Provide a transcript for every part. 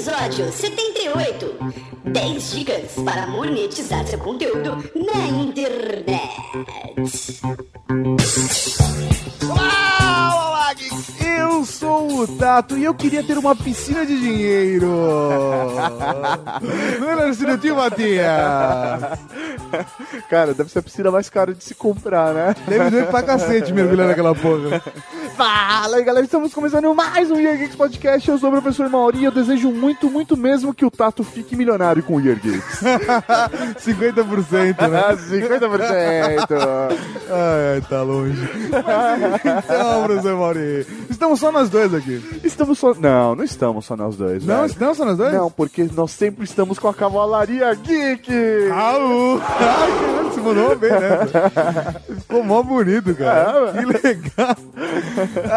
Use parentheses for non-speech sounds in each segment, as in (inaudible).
Episódio 78 10 dicas para monetizar seu conteúdo na internet. Olá, olá, geeks! Eu sou o Tato e eu queria ter uma piscina de dinheiro. Não era assim, não tinha, Matias? Cara, deve ser a piscina mais cara de se comprar, né? Deve doer pra cacete mergulhar naquela porra. Fala aí, galera, estamos começando mais um Year Geeks Podcast. Eu sou o professor Mauri e eu desejo muito, muito mesmo que o Tato fique milionário com o Year Geeks. (laughs) 50%, né? (laughs) 50%. Ai, tá longe. Mas, então, professor Mauri, estamos só nós dois aqui. Estamos só... Não, não estamos só nós dois, Não, velho. não só nós dois? Não, porque nós sempre estamos com a Cavalaria Geek. Ai, caralho, você mandou bem, né? Ficou mó bonito, cara. É, que legal.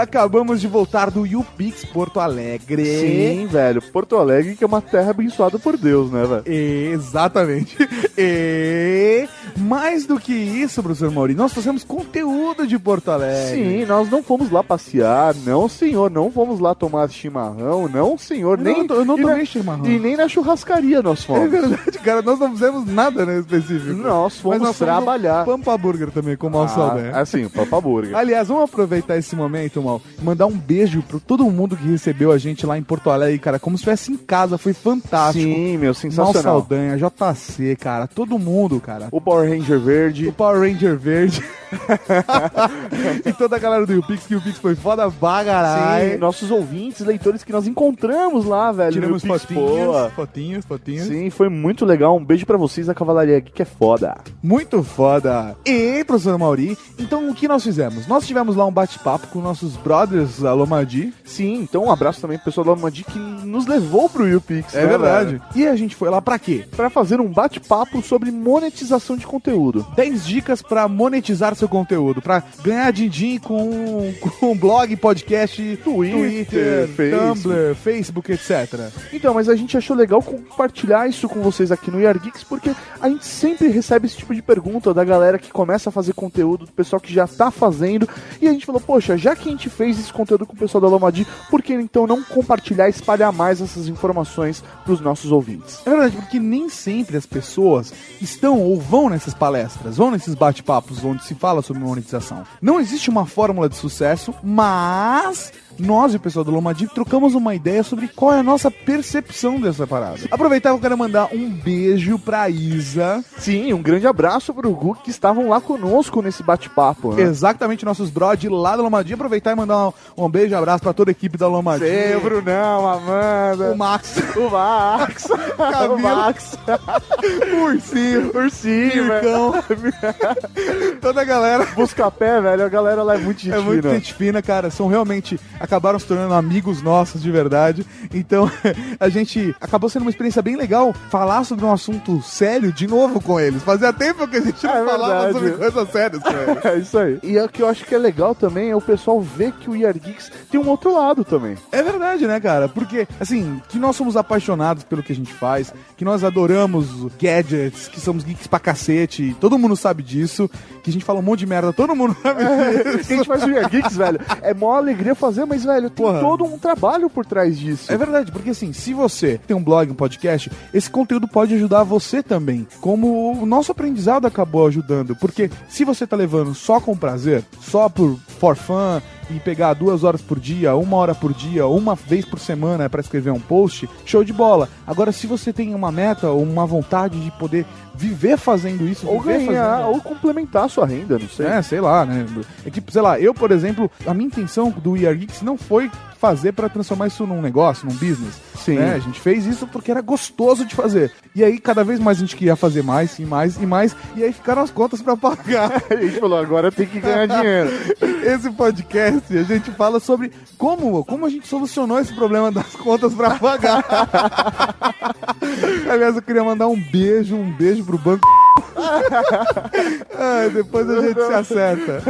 Acabamos de voltar do YouPix Porto Alegre. Sim, velho. Porto Alegre, que é uma terra abençoada por Deus, né, velho? Exatamente. E mais do que isso, professor Mauri, nós trouxemos conteúdo de Porto Alegre. Sim, nós não fomos lá passear, não, senhor. Não fomos lá tomar chimarrão, não, senhor. Eu nem, não eu não tomei na- chimarrão. E nem na churrascaria nós É fomos. verdade, cara, nós não fizemos nada né, específico. Nós fomos nós fomos trabalhar. no Pampa Burger também, com o Mal Saldanha. Ah, assim, Papa Burger. Aliás, vamos aproveitar esse momento, Mal, mandar um beijo pra todo mundo que recebeu a gente lá em Porto Alegre, cara, como se estivesse em casa, foi fantástico. Sim, meu, Mal sensacional. Saldanha, JC, cara, todo mundo, cara. O Power Ranger verde. O Power Ranger verde. (laughs) e toda a galera do YouPix, que o Pix foi foda Sim, bagarai. nossos ouvintes, leitores que nós encontramos lá, velho. Tiramos fotinhos, Poa. fotinhos, fotinhos. Sim, foi muito legal. Um beijo pra vocês, a Cavalaria Geek é foda. Muito foda. E, professor Mauri, então o que nós fizemos? Nós tivemos lá um bate-papo com nossos brothers Alomadi. Sim, então um abraço também pro pessoal da Mandi que nos levou pro YouPix. É né, verdade. velho? E a gente foi lá pra quê? Pra fazer um bate-papo sobre monetização de conteúdo. 10 dicas pra monetizar seu conteúdo, pra ganhar din-din com, (laughs) com blog, podcast, Twitter, Facebook. Tumblr, Facebook, etc. Então, mas a gente achou legal compartilhar isso com vocês aqui no Yar Geeks, porque a gente sempre recebe esse tipo de pergunta da galera que começa a fazer conteúdo, do pessoal que já tá fazendo, e a gente falou, poxa, já que a gente fez esse conteúdo com o pessoal da Lomadi, por que então não compartilhar e espalhar mais essas informações pros nossos ouvintes? É verdade, porque nem sempre as pessoas estão ou vão nessas palestras, vão nesses bate-papos onde se fala sobre monetização. Não existe uma fórmula de sucesso, mas us nós e o pessoal do Lomadi trocamos uma ideia sobre qual é a nossa percepção dessa parada. Aproveitar que eu quero mandar um beijo pra Isa, Sim, um grande abraço pro Gu que estavam lá conosco nesse bate-papo. Né? exatamente nossos brod lá da Lomadi. Aproveitar e mandar um, um beijo e abraço pra toda a equipe da Lomadi. Sei, o Brunão, a Amanda, O Max, o Max, (laughs) o Camila. Max, (laughs) o Ursinho, o Ursinho, velho. Mircão, (laughs) toda a galera. Buscapé, velho, a galera lá é muito gente É muito gente fina, cara. São realmente. Acabaram se tornando amigos nossos de verdade. Então, (laughs) a gente acabou sendo uma experiência bem legal falar sobre um assunto sério de novo com eles. Fazia tempo que a gente não É falava verdade. sobre coisas sérias com eles. (laughs) É isso aí. E o que eu acho que é legal também é o pessoal ver que o Year Geeks tem um outro lado também. É verdade, né, cara? Porque, assim, que nós somos apaixonados pelo que a gente faz, que nós adoramos gadgets, que somos geeks pra cacete, todo mundo sabe disso, que a gente fala um monte de merda, todo mundo sabe disso. Que a gente faz o Year Geeks, velho. É mó alegria fazer, mas, velho, tem Porra. todo um trabalho por trás disso. É verdade, porque assim, se você tem um blog, um podcast, esse conteúdo pode ajudar você também. Como o nosso aprendizado acabou ajudando. Porque se você tá levando só com prazer, só por for fun, e pegar duas horas por dia, uma hora por dia, uma vez por semana para escrever um post, show de bola. Agora, se você tem uma meta ou uma vontade de poder viver fazendo isso, Ou ganhar, fazendo- ou complementar a sua renda, não sei. é, sei lá, né? É que, sei lá, eu, por exemplo, a minha intenção do Are Geeks não foi fazer pra transformar isso num negócio, num business. Sim. né? A gente fez isso porque era gostoso de fazer. E aí, cada vez mais a gente queria fazer mais e mais e mais. E aí ficaram as contas pra pagar. (laughs) A gente falou, agora tem que ganhar dinheiro. (laughs) Esse podcast, a gente fala sobre como, como a gente solucionou esse problema das contas pra pagar. (laughs) Aliás, eu queria mandar um beijo, um beijo pro banco. Ai, depois a gente se acerta.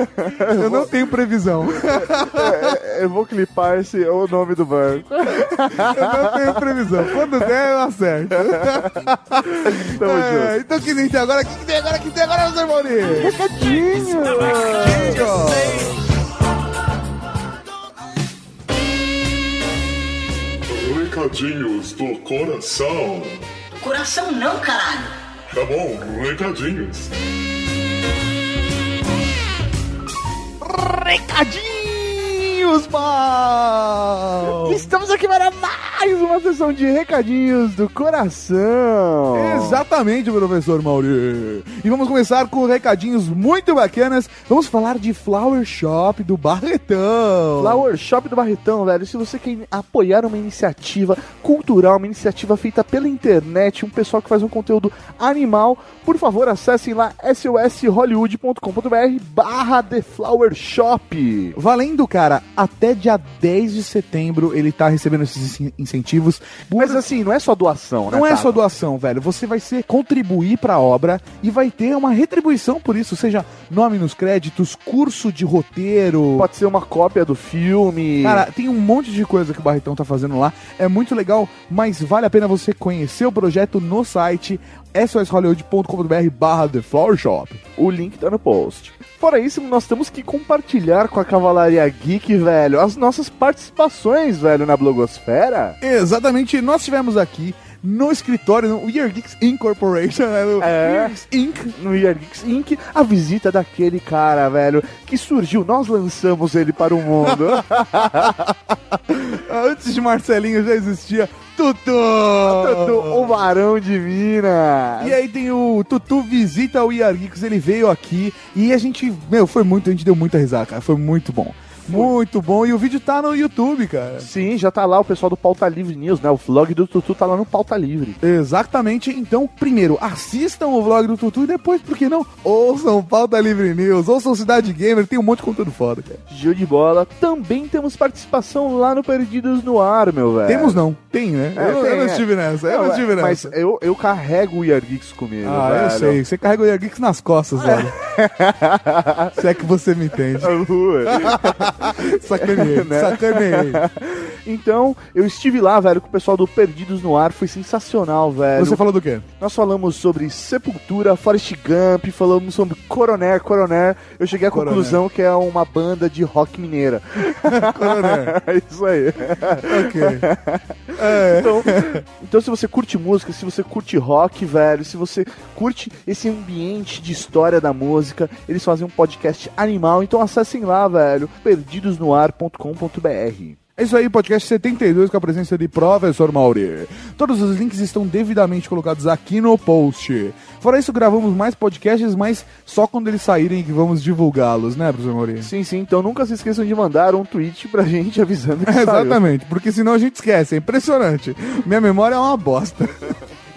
Eu não tenho previsão. É, eu vou clipar esse, o nome do banco. Eu não tenho previsão. Quando der, eu acerto. Tamo É, junto. então o que tem agora? O que tem agora? O que tem agora, Mauri? Recadinho! Recadinhos do coração. Coração não, caralho. Tá bom, recadinhos. Recadinhos, mal! Estamos aqui para mais uma sessão de recadinhos do coração. Exatamente, professor Mauri. E vamos começar com recadinhos muito bacanas. Vamos falar de Flower Shop do Barretão. Flower Shop do Barretão, velho. Se você quer apoiar uma iniciativa cultural, uma iniciativa feita pela internet, um pessoal que faz um conteúdo animal, por favor, acessem lá soshollywood.com.br barra The Flower Shop. Valendo, cara, até dia 10 de setembro ele tá recebendo esses in- incentivos. Mas assim, não é só doação, né? Não é só doação, velho. Você vai ser contribuir pra obra e vai ter uma retribuição por isso, seja nome nos créditos, curso de roteiro. Pode ser uma cópia do filme. Cara, tem um monte de coisa que o Barretão tá fazendo lá. É muito legal, mas vale a pena você conhecer o projeto no site soshollywood.com.br barra The Flower Shop. O link tá no post. Fora isso, nós temos que compartilhar com a Cavalaria Geek, velho, as nossas participações, velho, na blogosfera. Exatamente, nós tivemos aqui no escritório, no We Are Geeks Incorporation, né, no É. Inc. No Year Geeks Inc., a visita daquele cara, velho, que surgiu, nós lançamos ele para o mundo. (laughs) Antes de Marcelinho já existia Tutu! o Varão de Minas. E aí tem o Tutu visita o Geeks, ele veio aqui e a gente, meu, foi muito, a gente deu muita risada, cara, foi muito bom. Muito bom, e o vídeo tá no YouTube, cara. Sim, já tá lá o pessoal do Pauta Livre News, né? O vlog do Tutu tá lá no Pauta Livre. Exatamente, então, primeiro, assistam o vlog do Tutu e depois, por que não, ouçam Pauta Livre News, ouçam Cidade Gamer, tem um monte de conteúdo foda, cara. Gil de bola. Também temos participação lá no Perdidos no Ar, meu velho. Temos não, tem, né? É, eu, não- tem, eu não é. estive nessa, eu não, Não, estive é, Mas nessa. eu, eu carrego o Geeks comigo, Ah, velho. eu sei, você carrega o Geeks nas costas, velho. (laughs) Se é que você me entende. (laughs) (laughs) Sacaneei, Né? sacaneei. Então, eu estive lá, velho, com o pessoal do Perdidos no Ar, foi sensacional, velho. Você falou do quê? Nós falamos sobre Sepultura, Forrest Gump, falamos sobre Coroner, Coroner. Eu cheguei à Coroner. conclusão que é uma banda de rock mineira. (laughs) Coroner. (laughs) É isso aí. Ok. É. Então, então, se você curte música, se você curte rock, velho, se você curte esse ambiente de história da música, eles fazem um podcast animal. Então acessem lá, velho, perdidosnoar.com.br. É isso aí, podcast 72 com a presença de Professor Mauri. Todos os links estão devidamente colocados aqui no post. Fora isso, gravamos mais podcasts, mas só quando eles saírem que vamos divulgá-los, né, professor Mauri? Sim, sim, então nunca se esqueçam de mandar um tweet pra gente avisando que (laughs) saiu. Exatamente, porque senão a gente esquece, é impressionante. Minha memória é uma bosta.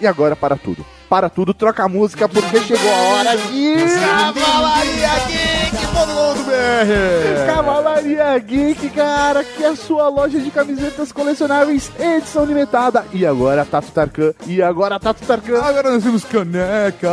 E agora para tudo. Para tudo, troca a música porque chegou a hora de Cavalaria Geek.com.br Cavalaria Geek, cara, que é a sua loja de camisetas colecionáveis edição limitada. E agora Tato Tarkan. E agora Tato Tarkan. Agora nós temos caneca.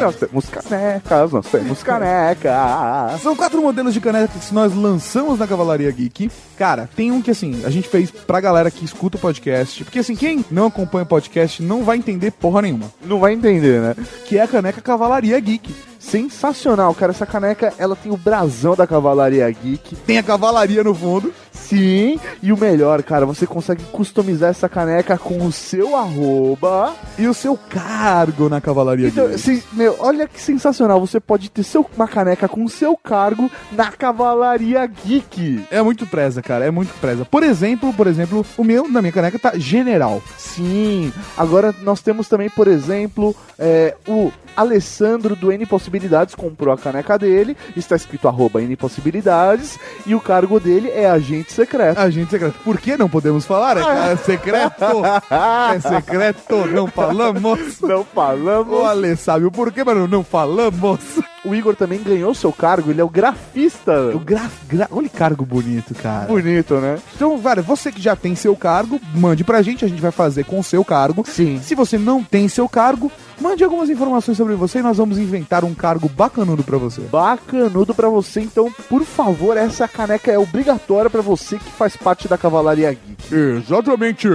Nós temos canecas, nós temos canecas. São quatro modelos de canecas que nós lançamos na Cavalaria Geek. Cara, tem um que assim, a gente fez pra galera que escuta o podcast. Porque assim, quem não acompanha o podcast não vai entender porra nenhuma. Não vai entender, né? Que é a caneca Cavalaria Geek. Sensacional, cara. Essa caneca, ela tem o brasão da Cavalaria Geek. Tem a cavalaria no fundo. Sim, e o melhor, cara, você consegue customizar essa caneca com o seu arroba. E o seu cargo na Cavalaria Então, Geek. assim, meu, olha que sensacional. Você pode ter seu, uma caneca com o seu cargo na Cavalaria Geek. É muito preza, cara. É muito preza. Por exemplo, por exemplo, o meu, na minha caneca, tá general. Sim, agora nós temos também, por exemplo, é, o Alessandro do N Possibilidades comprou a caneca dele, está escrito arroba N Possibilidades, e o cargo dele é agente secreto. Agente secreto. Por que não podemos falar? É, cara, secreto. É secreto. Não falamos. Não falamos. O Ale sabe o porquê, mas não falamos. O Igor também ganhou seu cargo, ele é o grafista. O graf, gra... Olha que cargo bonito, cara. Bonito, né? Então, velho, você que já tem seu cargo, mande pra gente, a gente vai fazer com o seu cargo. Sim. Se você não tem seu cargo, mande algumas informações sobre você e nós vamos inventar um cargo bacanudo pra você. Bacanudo pra você, então, por favor, essa caneca é obrigatória pra você que faz parte da Cavalaria Geek. Exatamente.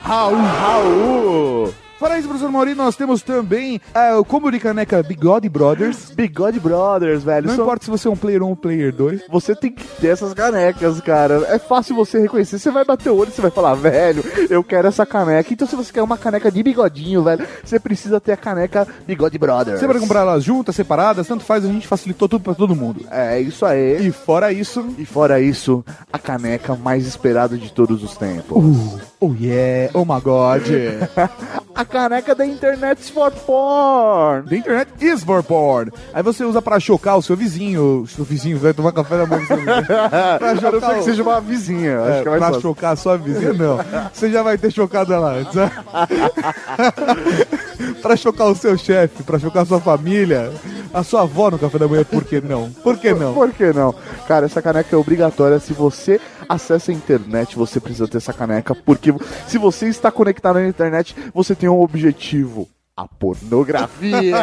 Raul, Raul! Fora isso, professor Mauri, nós temos também ah, o combo de caneca Bigode Brothers. Bigode Brothers, velho. Não importa se você é um player 1 ou player 2. Você tem que ter essas canecas, cara. É fácil você reconhecer. Você vai bater o olho e você vai falar, velho, eu quero essa caneca. Então, se você quer uma caneca de bigodinho, velho, você precisa ter a caneca Bigode Brothers. Você pode comprar elas juntas, separadas, tanto faz, a gente facilitou tudo pra todo mundo. É isso aí. E fora isso, E fora isso, a caneca mais esperada de todos os tempos. oh yeah, oh my god. A (laughs) caneca da Internet for Porn. The internet is for porn. Aí você usa pra chocar o seu vizinho. O seu vizinho vai tomar café da manhã com seu vizinho. (laughs) Pra A não ser chocar, que seja uma vizinha. Acho é, que é mais pra fácil. chocar a sua vizinha, não. Você já vai ter chocado ela antes. né? (laughs) pra chocar o seu chefe, pra chocar a sua família, a sua avó no café da manhã, por que não? Por que não? Por que não? Cara, essa caneca é obrigatória. Se você acessa a internet, você precisa ter essa caneca. Porque se você está conectado na internet, você tem um objetivo. A pornografia!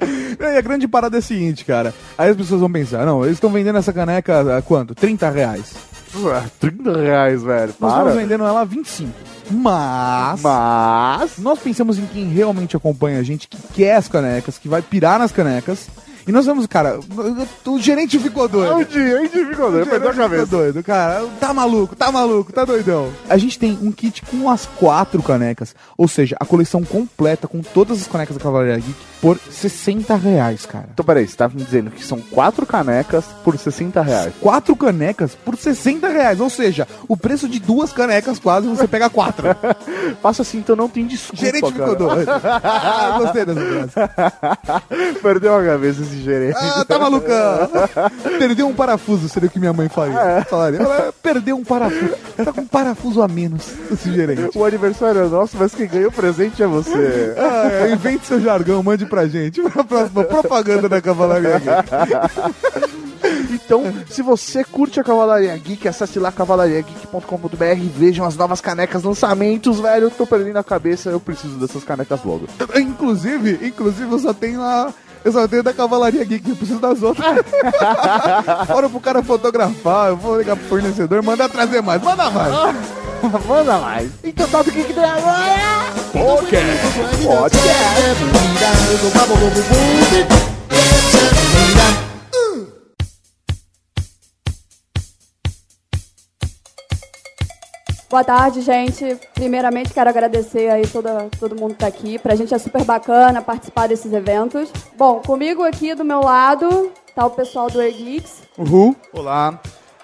(laughs) E a grande parada é a seguinte, cara. Aí as pessoas vão pensar, não, eles estão vendendo essa caneca a quanto? 30 reais. Ué, 30 reais, velho. Nós Para. estamos vendendo ela a 25. Mas... Mas. Nós pensamos em quem realmente acompanha a gente, que quer as canecas, que vai pirar nas canecas. E nós vamos, cara, o gerente ficou doido. O hein, ficou doido. Perdeu a gerente cabeça. ficou doido, cara. Tá maluco, tá maluco, tá doidão. A gente tem um kit com as quatro canecas, ou seja, a coleção completa com todas as canecas da Cavalaria Geek por 60 reais, cara. Então, peraí, você tá me dizendo que são quatro canecas por 60 reais. Quatro canecas por 60 reais, ou seja, o preço de duas canecas quase você pega quatro. (laughs) Passa assim, então não tem desculpa, gerente ficou doido. (laughs) Ah, gostei dessa frase. Perdeu a cabeça esse gerente. Ah, tá malucão. (laughs) Perdeu um parafuso, seria o que minha mãe faria. Falaria. Ela perdeu um parafuso. Tá com um parafuso a menos, esse gerente. O aniversário é nosso, mas quem ganha o presente é você. Ah, é, invente seu jargão, mande pra gente. Pra próxima propaganda da Cavalaria Geek. (laughs) Então, se você curte a Cavalaria Geek, acesse lá cavalariageek.com.br e vejam as novas canecas, lançamentos, velho. Eu tô perdendo a cabeça, eu preciso dessas canecas logo. Inclusive, inclusive, eu só tenho a. Eu só tenho da Cavalaria Geek, eu preciso das outras. (laughs) Fora pro cara fotografar, eu vou ligar pro fornecedor, mandar trazer mais, manda mais. (laughs) Manda mais. Então tá do que que tem agora? Podcast. Boa tarde, gente. Primeiramente, quero agradecer aí toda, todo mundo que tá aqui. Pra gente é super bacana participar desses eventos. Bom, comigo aqui do meu lado tá o pessoal do Ergeeks. Uhul. Olá.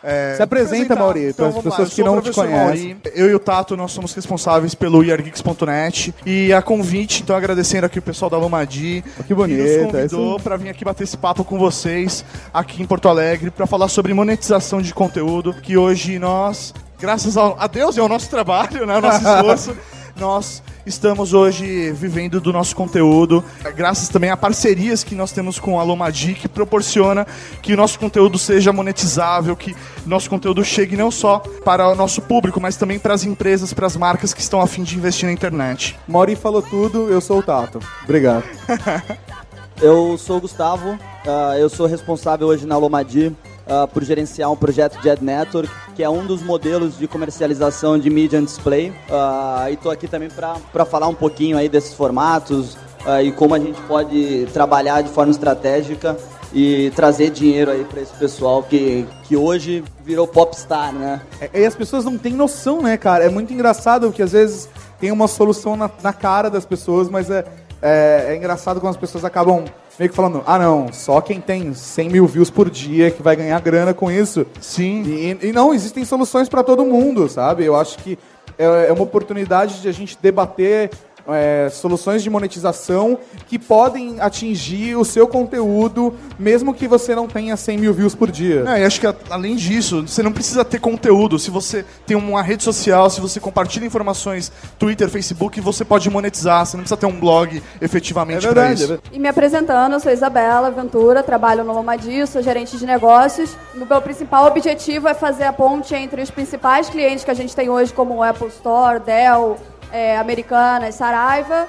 É, Se apresenta, apresentar. Mauri, para as pessoas que não te conhecem. Mauri. Eu e o Tato, nós somos responsáveis pelo yargeeks.net. E a convite, então agradecendo aqui o pessoal da Lomadi. Que bonito, Que nos convidou para vir aqui bater esse papo com vocês aqui em Porto Alegre para falar sobre monetização de conteúdo. Que hoje nós, graças ao, a Deus e ao nosso trabalho, né, ao nosso (laughs) esforço, nós estamos hoje vivendo do nosso conteúdo, graças também a parcerias que nós temos com a Lomadi, que proporciona que o nosso conteúdo seja monetizável, que o nosso conteúdo chegue não só para o nosso público, mas também para as empresas, para as marcas que estão a fim de investir na internet. Mauri falou tudo, eu sou o Tato. Obrigado. (laughs) Eu sou o Gustavo, ah, eu sou responsável hoje na Lomadi ah, por gerenciar um projeto de Ad Network, que é um dos modelos de comercialização de Media and Display. Ah, e estou aqui também para falar um pouquinho aí desses formatos ah, e como a gente pode trabalhar de forma estratégica e trazer dinheiro aí para esse pessoal que, que hoje virou popstar, né? É, E as pessoas não têm noção, né, cara? É muito engraçado que às vezes tem uma solução na, na cara das pessoas, mas é, é, é engraçado quando as pessoas acabam meio que falando: ah, não, só quem tem 100 mil views por dia que vai ganhar grana com isso. Sim. E, e não, existem soluções para todo mundo, sabe? Eu acho que é, é uma oportunidade de a gente debater. É, soluções de monetização que podem atingir o seu conteúdo, mesmo que você não tenha 100 mil views por dia. É, e acho que além disso, você não precisa ter conteúdo. Se você tem uma rede social, se você compartilha informações, Twitter, Facebook, você pode monetizar. Você não precisa ter um blog efetivamente É para é isso. verdade. E me apresentando, eu sou Isabela Ventura, trabalho no Lomadi, sou gerente de negócios. O meu principal objetivo é fazer a ponte entre os principais clientes que a gente tem hoje, como o Apple Store, Dell, é, Americanas, Saraiva,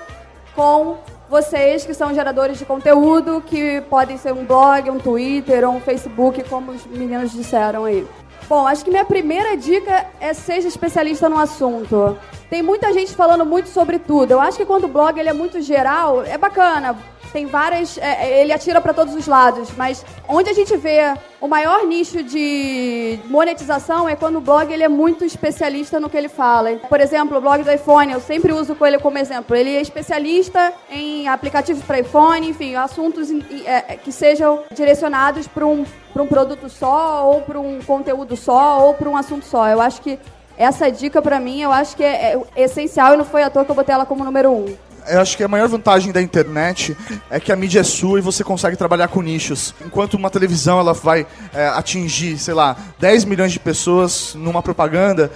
com vocês que são geradores de conteúdo, que podem ser um blog, um Twitter ou um Facebook, como os meninos disseram aí. Bom, acho que minha primeira dica é seja especialista no assunto. Tem muita gente falando muito sobre tudo. Eu acho que quando o blog ele é muito geral, é bacana. Tem várias. é, ele atira para todos os lados. Mas onde a gente vê o maior nicho de monetização é quando o blog ele é muito especialista no que ele fala. Por exemplo, o blog do iPhone, eu sempre uso ele como exemplo. Ele é especialista em aplicativos para iPhone, enfim, assuntos é, que sejam direcionados para um, um produto só, ou para um conteúdo só, ou para um assunto só. Eu acho que essa dica, para mim, eu acho que é, é essencial e não foi à toa que eu botei ela como número um. Eu acho que a maior vantagem da internet é que a mídia é sua e você consegue trabalhar com nichos. Enquanto uma televisão ela vai é, atingir, sei lá, 10 milhões de pessoas numa propaganda,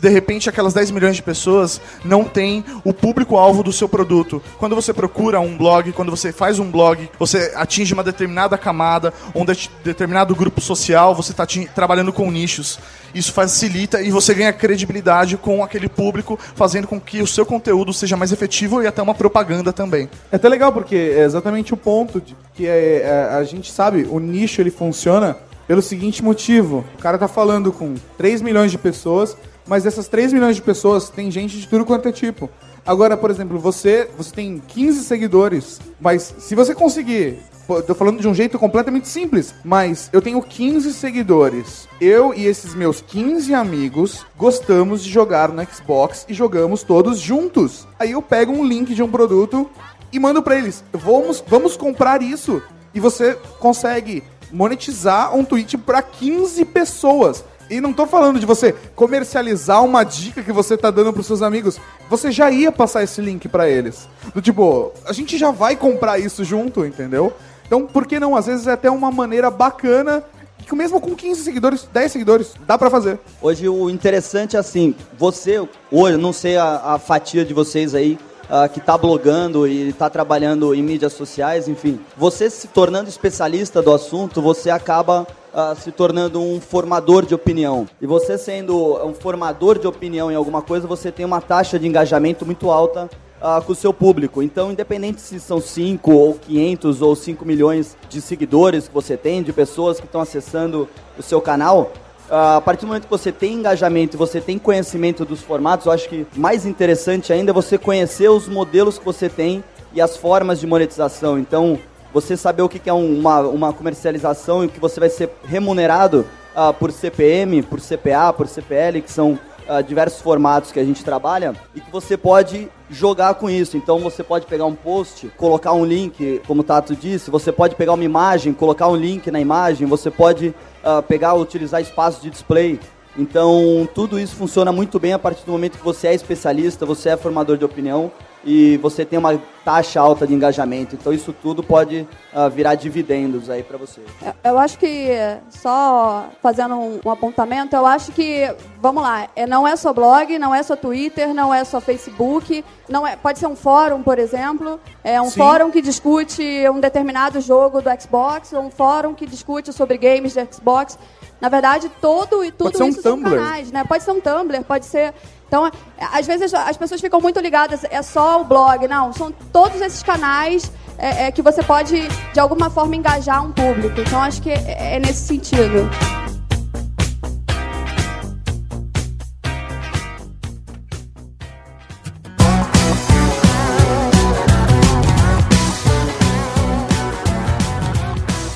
de repente aquelas 10 milhões de pessoas não têm o público-alvo do seu produto. Quando você procura um blog, quando você faz um blog, você atinge uma determinada camada, um de- determinado grupo social, você está trabalhando com nichos. Isso facilita e você ganha credibilidade com aquele público, fazendo com que o seu conteúdo seja mais efetivo e até uma propaganda também. É até legal porque é exatamente o ponto de que é, é, a gente sabe, o nicho ele funciona pelo seguinte motivo. O cara tá falando com 3 milhões de pessoas, mas dessas 3 milhões de pessoas tem gente de tudo quanto é tipo. Agora, por exemplo, você, você tem 15 seguidores, mas se você conseguir Tô falando de um jeito completamente simples, mas eu tenho 15 seguidores. Eu e esses meus 15 amigos gostamos de jogar no Xbox e jogamos todos juntos. Aí eu pego um link de um produto e mando pra eles. Vamos, vamos comprar isso. E você consegue monetizar um tweet pra 15 pessoas. E não tô falando de você comercializar uma dica que você tá dando pros seus amigos. Você já ia passar esse link pra eles. Do tipo, a gente já vai comprar isso junto, entendeu? Então, por que não? Às vezes é até uma maneira bacana que mesmo com 15 seguidores, 10 seguidores, dá pra fazer. Hoje o interessante é assim, você, hoje, não sei a, a fatia de vocês aí, ah, que está blogando e está trabalhando em mídias sociais, enfim, você se tornando especialista do assunto, você acaba ah, se tornando um formador de opinião. E você sendo um formador de opinião em alguma coisa, você tem uma taxa de engajamento muito alta ah, com o seu público. Então, independente se são 5 ou 500 ou 5 milhões de seguidores que você tem, de pessoas que estão acessando o seu canal, ah, a partir do momento que você tem engajamento você tem conhecimento dos formatos, eu acho que mais interessante ainda é você conhecer os modelos que você tem e as formas de monetização. Então, você saber o que é um- uma, uma comercialização e que você vai ser remunerado ah, por CPM, por CPA, por CPL, que são ah, diversos formatos que a gente trabalha e que você pode jogar com isso. Então você pode pegar um post, colocar um link, como o Tato disse, você pode pegar uma imagem, colocar um link na imagem, você pode ah, pegar, utilizar espaço de display. Então tudo isso funciona muito bem a partir do momento que você é especialista, você é formador de opinião e você tem uma taxa alta de engajamento. Então isso tudo pode ah, virar dividendos aí para você. Eu- acho que, só fazendo um, um apontamento, eu acho que, vamos lá, é, não é só blog, não é só Twitter, não é só Facebook, não é, pode ser um fórum, por exemplo, é um Sim. fórum que discute um determinado jogo do Xbox, ou um fórum que discute sobre games do Xbox. Na verdade, todo e tudo ser um isso são Tumblr. canais, né? Pode ser um Tumblr, pode ser... Então, às vezes as pessoas ficam muito ligadas, é só o blog. Não, são todos esses canais é, é, que você pode, de alguma forma, engajar um público. Então, acho que é, é nesse sentido.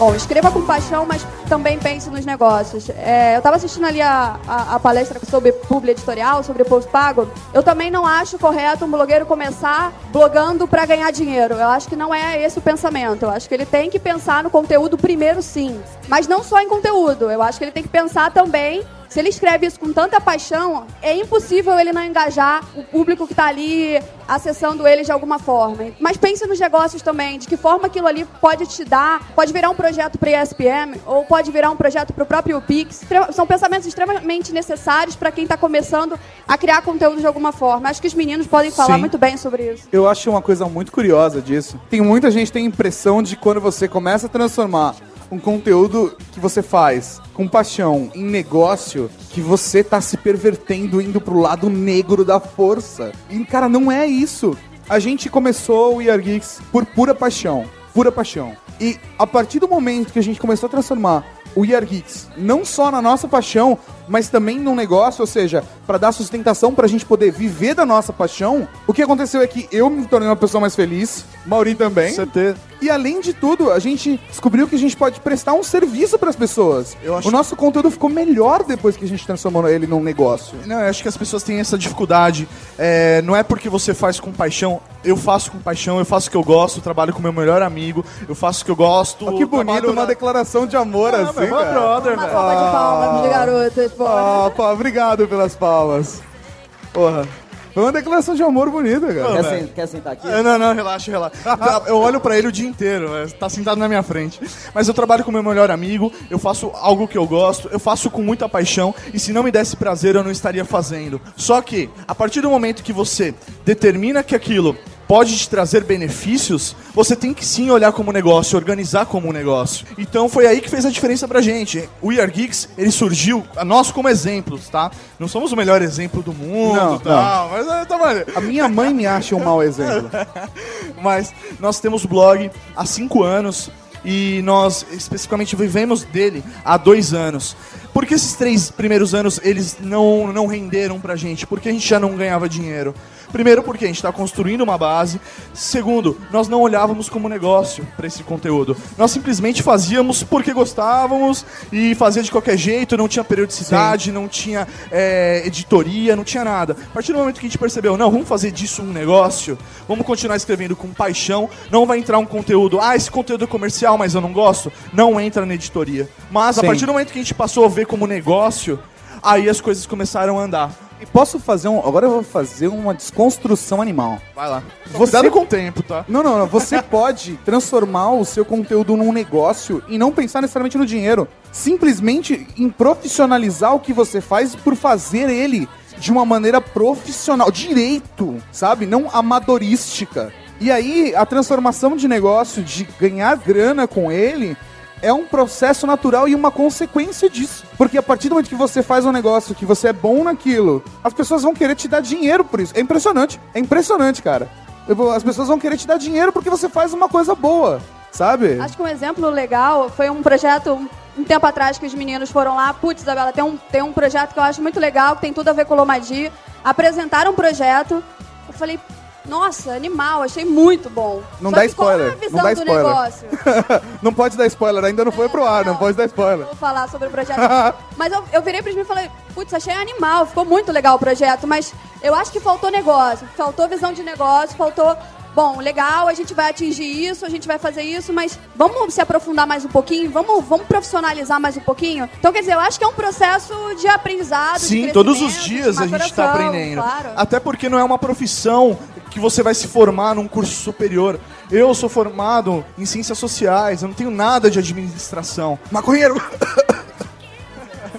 Bom, escreva com paixão, mas também pense nos negócios. É, eu estava assistindo ali a, a, a palestra sobre publi editorial, sobre post pago. Eu também não acho correto um blogueiro começar blogando para ganhar dinheiro. Eu acho que não é esse o pensamento. Eu acho que ele tem que pensar no conteúdo primeiro, sim. Mas não só em conteúdo. Eu acho que ele tem que pensar também se ele escreve isso com tanta paixão, é impossível ele não engajar o público que está ali acessando ele de alguma forma. Mas pense nos negócios também, de que forma aquilo ali pode te dar, pode virar um projeto para ESPM ou pode virar um projeto para o próprio Pix. São pensamentos extremamente necessários para quem está começando a criar conteúdo de alguma forma. Acho que os meninos podem falar Sim. muito bem sobre isso. Eu acho uma coisa muito curiosa disso. Tem muita gente que tem a impressão de quando você começa a transformar um conteúdo que você faz com paixão em negócio, que você tá se pervertendo indo pro lado negro da força. E, cara, não é isso. A gente começou o Year Geeks por pura paixão. Pura paixão. E a partir do momento que a gente começou a transformar o Year Geeks não só na nossa paixão, mas também num negócio, ou seja, pra dar sustentação pra gente poder viver da nossa paixão, o que aconteceu é que eu me tornei uma pessoa mais feliz, Mauri também. Certeza. E além de tudo, a gente descobriu que a gente pode prestar um serviço pras pessoas. Eu acho- O nosso conteúdo ficou melhor depois que a gente transformou ele num negócio. Não, eu acho que as pessoas têm essa dificuldade. É, não é porque você faz com paixão. Eu faço com paixão, eu faço o que eu gosto, trabalho com meu melhor amigo, eu faço o que eu gosto. Ó, que bonito, trabalho uma na- declaração de amor Ah, assim, meu cara. brother, Uma salva de palmas de garotas, pá, obrigado pelas palmas. Porra. Foi uma declaração de amor bonita, cara. Quer, sen- quer sentar aqui? Ah, Não, não, relaxa, relaxa. Eu olho pra ele o dia inteiro, é, tá sentado na minha frente. Mas eu trabalho com meu melhor amigo, eu faço algo que eu gosto, eu faço com muita paixão, e se não me desse prazer, eu não estaria fazendo. Só que, a partir do momento que você determina que aquilo pode te trazer benefícios, você tem que sim olhar como negócio, organizar como negócio. Então foi aí que fez a diferença pra gente. O We Are Geeks, ele surgiu, a nós como exemplos, tá? Não somos o melhor exemplo do mundo, Não, tal, mas é, tá. A minha mãe me acha um mau exemplo. (laughs) Mas nós temos blog há cinco anos e nós especificamente vivemos dele há dois anos. Por que esses três primeiros anos eles não, não renderam pra gente? Porque a gente já não ganhava dinheiro. Primeiro, porque a gente está construindo uma base. Segundo, nós não olhávamos como negócio para esse conteúdo. Nós simplesmente fazíamos porque gostávamos e fazia de qualquer jeito, não tinha periodicidade, não tinha é, editoria, não tinha nada. A partir do momento que a gente percebeu, não, vamos fazer disso um negócio, vamos continuar escrevendo com paixão, não vai entrar um conteúdo, ah, esse conteúdo é comercial, mas eu não gosto, não entra na editoria. Mas a Sim. partir do momento que a gente passou a ver como negócio, aí as coisas começaram a andar. E posso fazer um. Agora eu vou fazer uma desconstrução animal. Vai lá. Você- Cuidado com o tempo, tá? Não, não, não. Você (laughs) pode transformar o seu conteúdo num negócio e não pensar necessariamente no dinheiro. Simplesmente em profissionalizar o que você faz por fazer ele de uma maneira profissional, direito, sabe? Não amadorística. E aí, a transformação de negócio, de ganhar grana com ele, é um processo natural e uma consequência disso. Porque a partir do momento que você faz um negócio, que você é bom naquilo, as pessoas vão querer te dar dinheiro por isso. É impressionante. É impressionante, cara. As pessoas vão querer te dar dinheiro porque você faz uma coisa boa, sabe? Acho que um exemplo legal foi um projeto um- um tempo atrás que os meninos foram lá. Putz, Isabela, tem um, tem um projeto que eu acho muito legal, que tem tudo a ver com o Lomadi. Apresentaram um projeto. Eu falei, nossa, animal, achei muito bom. Não Só dá que qual é spoiler, a visão não dá do spoiler. negócio? (laughs) não pode dar spoiler, ainda não foi pro ar, não Não. pode dar spoiler. Vou falar sobre o projeto. (laughs) mas eu, eu virei pros mim e falei, putz, achei animal, ficou muito legal o projeto, mas eu acho que faltou negócio, faltou visão de negócio, faltou. Bom, legal, a gente vai atingir isso, a gente vai fazer isso, mas vamos se aprofundar mais um pouquinho, vamos, vamos profissionalizar mais um pouquinho. Então, quer dizer, eu acho que é um processo de aprendizado. de Sim, todos os dias de a gente está aprendendo. Claro. Até porque não é uma profissão que você vai se formar num curso superior. Eu sou formado em ciências sociais, eu não tenho nada de administração. Maconheiro! (laughs)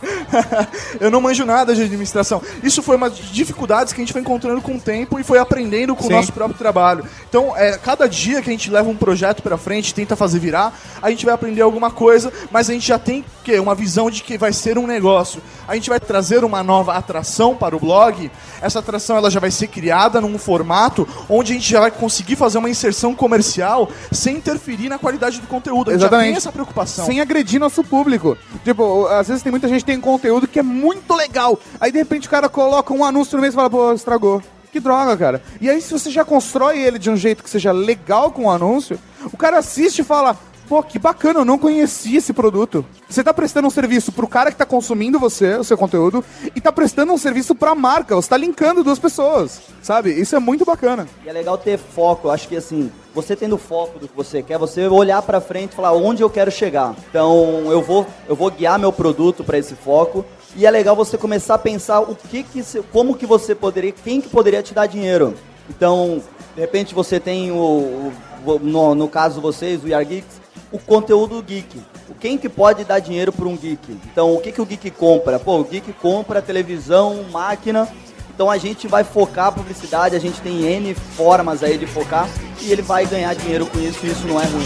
(laughs) eu não manjo nada de administração. Isso foi uma das dificuldades que a gente foi encontrando com o tempo e foi aprendendo com Sim. o nosso próprio trabalho. Então, é, cada dia que a gente leva um projeto pra frente, tenta fazer virar, a gente vai aprender alguma coisa, mas a gente já tem que uma visão de que vai ser um negócio. A gente vai trazer uma nova atração para o blog. Essa atração ela já vai ser criada num formato onde a gente já vai conseguir fazer uma inserção comercial sem interferir na qualidade do conteúdo. A gente já tem Exatamente. essa preocupação. Sem agredir nosso público. Tipo, às vezes tem muita gente tem conteúdo que é muito legal. Aí de repente o cara coloca um anúncio no mês e fala, pô, estragou. Que droga, cara. E aí, se você já constrói ele de um jeito que seja legal com o anúncio, o cara assiste e fala. Pô, que bacana, eu não conhecia esse produto. Você tá prestando um serviço pro cara que tá consumindo você, o seu conteúdo, e tá prestando um serviço pra marca. Você tá linkando duas pessoas, sabe? Isso é muito bacana. E é legal ter foco. Eu acho que assim, você tendo foco do que você quer, você olhar pra frente e falar onde eu quero chegar. Então, eu vou, eu vou guiar meu produto pra esse foco. E é legal você começar a pensar o que que, como que você poderia, quem que poderia te dar dinheiro. Então, de repente você tem o, o- no, no caso vocês, o We Are Geeks, o conteúdo geek. Quem que pode dar dinheiro para um geek? Então, o que, que o geek compra? Pô, o geek compra televisão, máquina. Então a gente vai focar a publicidade, a gente tem N formas aí de focar e ele vai ganhar dinheiro com isso e isso não é ruim.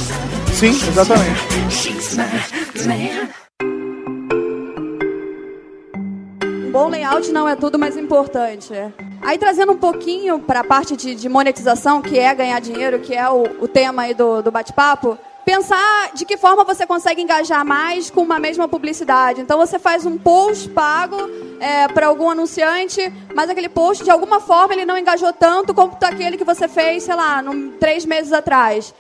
Sim, exatamente. Bom layout não é tudo, mas importante. Aí trazendo um pouquinho para a parte de, de monetização, que é ganhar dinheiro, que é o, o tema aí do, do bate-papo, pensar de que forma você consegue engajar mais com uma mesma publicidade. Então você faz um post pago é, para algum anunciante, mas aquele post de alguma forma ele não engajou tanto quanto aquele que você fez, sei lá, num, três meses atrás.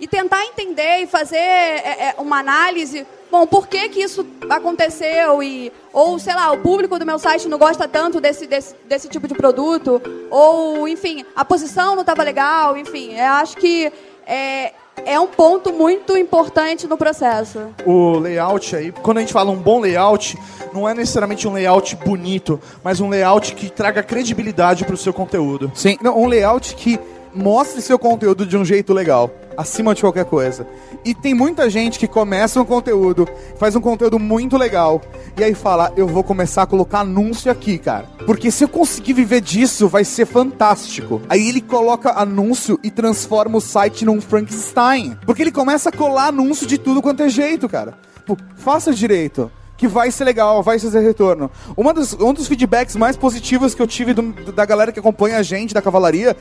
E tentar entender e fazer é, é, uma análise, bom, por que, que isso aconteceu? E, ou, sei lá, o público do meu site não gosta tanto desse, desse, desse tipo de produto, ou, enfim, a posição não estava legal, enfim, eu acho que é, é um ponto muito importante no processo. O layout aí, quando a gente fala um bom layout, não é necessariamente um layout bonito, mas um layout que traga credibilidade para o seu conteúdo. Sim, não, um layout que mostre seu conteúdo de um jeito legal, acima de qualquer coisa. E tem muita gente que começa um conteúdo, faz um conteúdo muito legal, e aí fala, eu vou começar a colocar anúncio aqui, cara. Porque se eu conseguir viver disso, vai ser fantástico. Aí ele coloca anúncio e transforma o site num Frankenstein. Porque ele começa a colar anúncio de tudo quanto é jeito, cara. Tipo, faça direito que vai ser legal, vai fazer retorno. Uma dos, um dos feedbacks mais positivos que eu tive do, da galera que acompanha a gente, da cavalaria,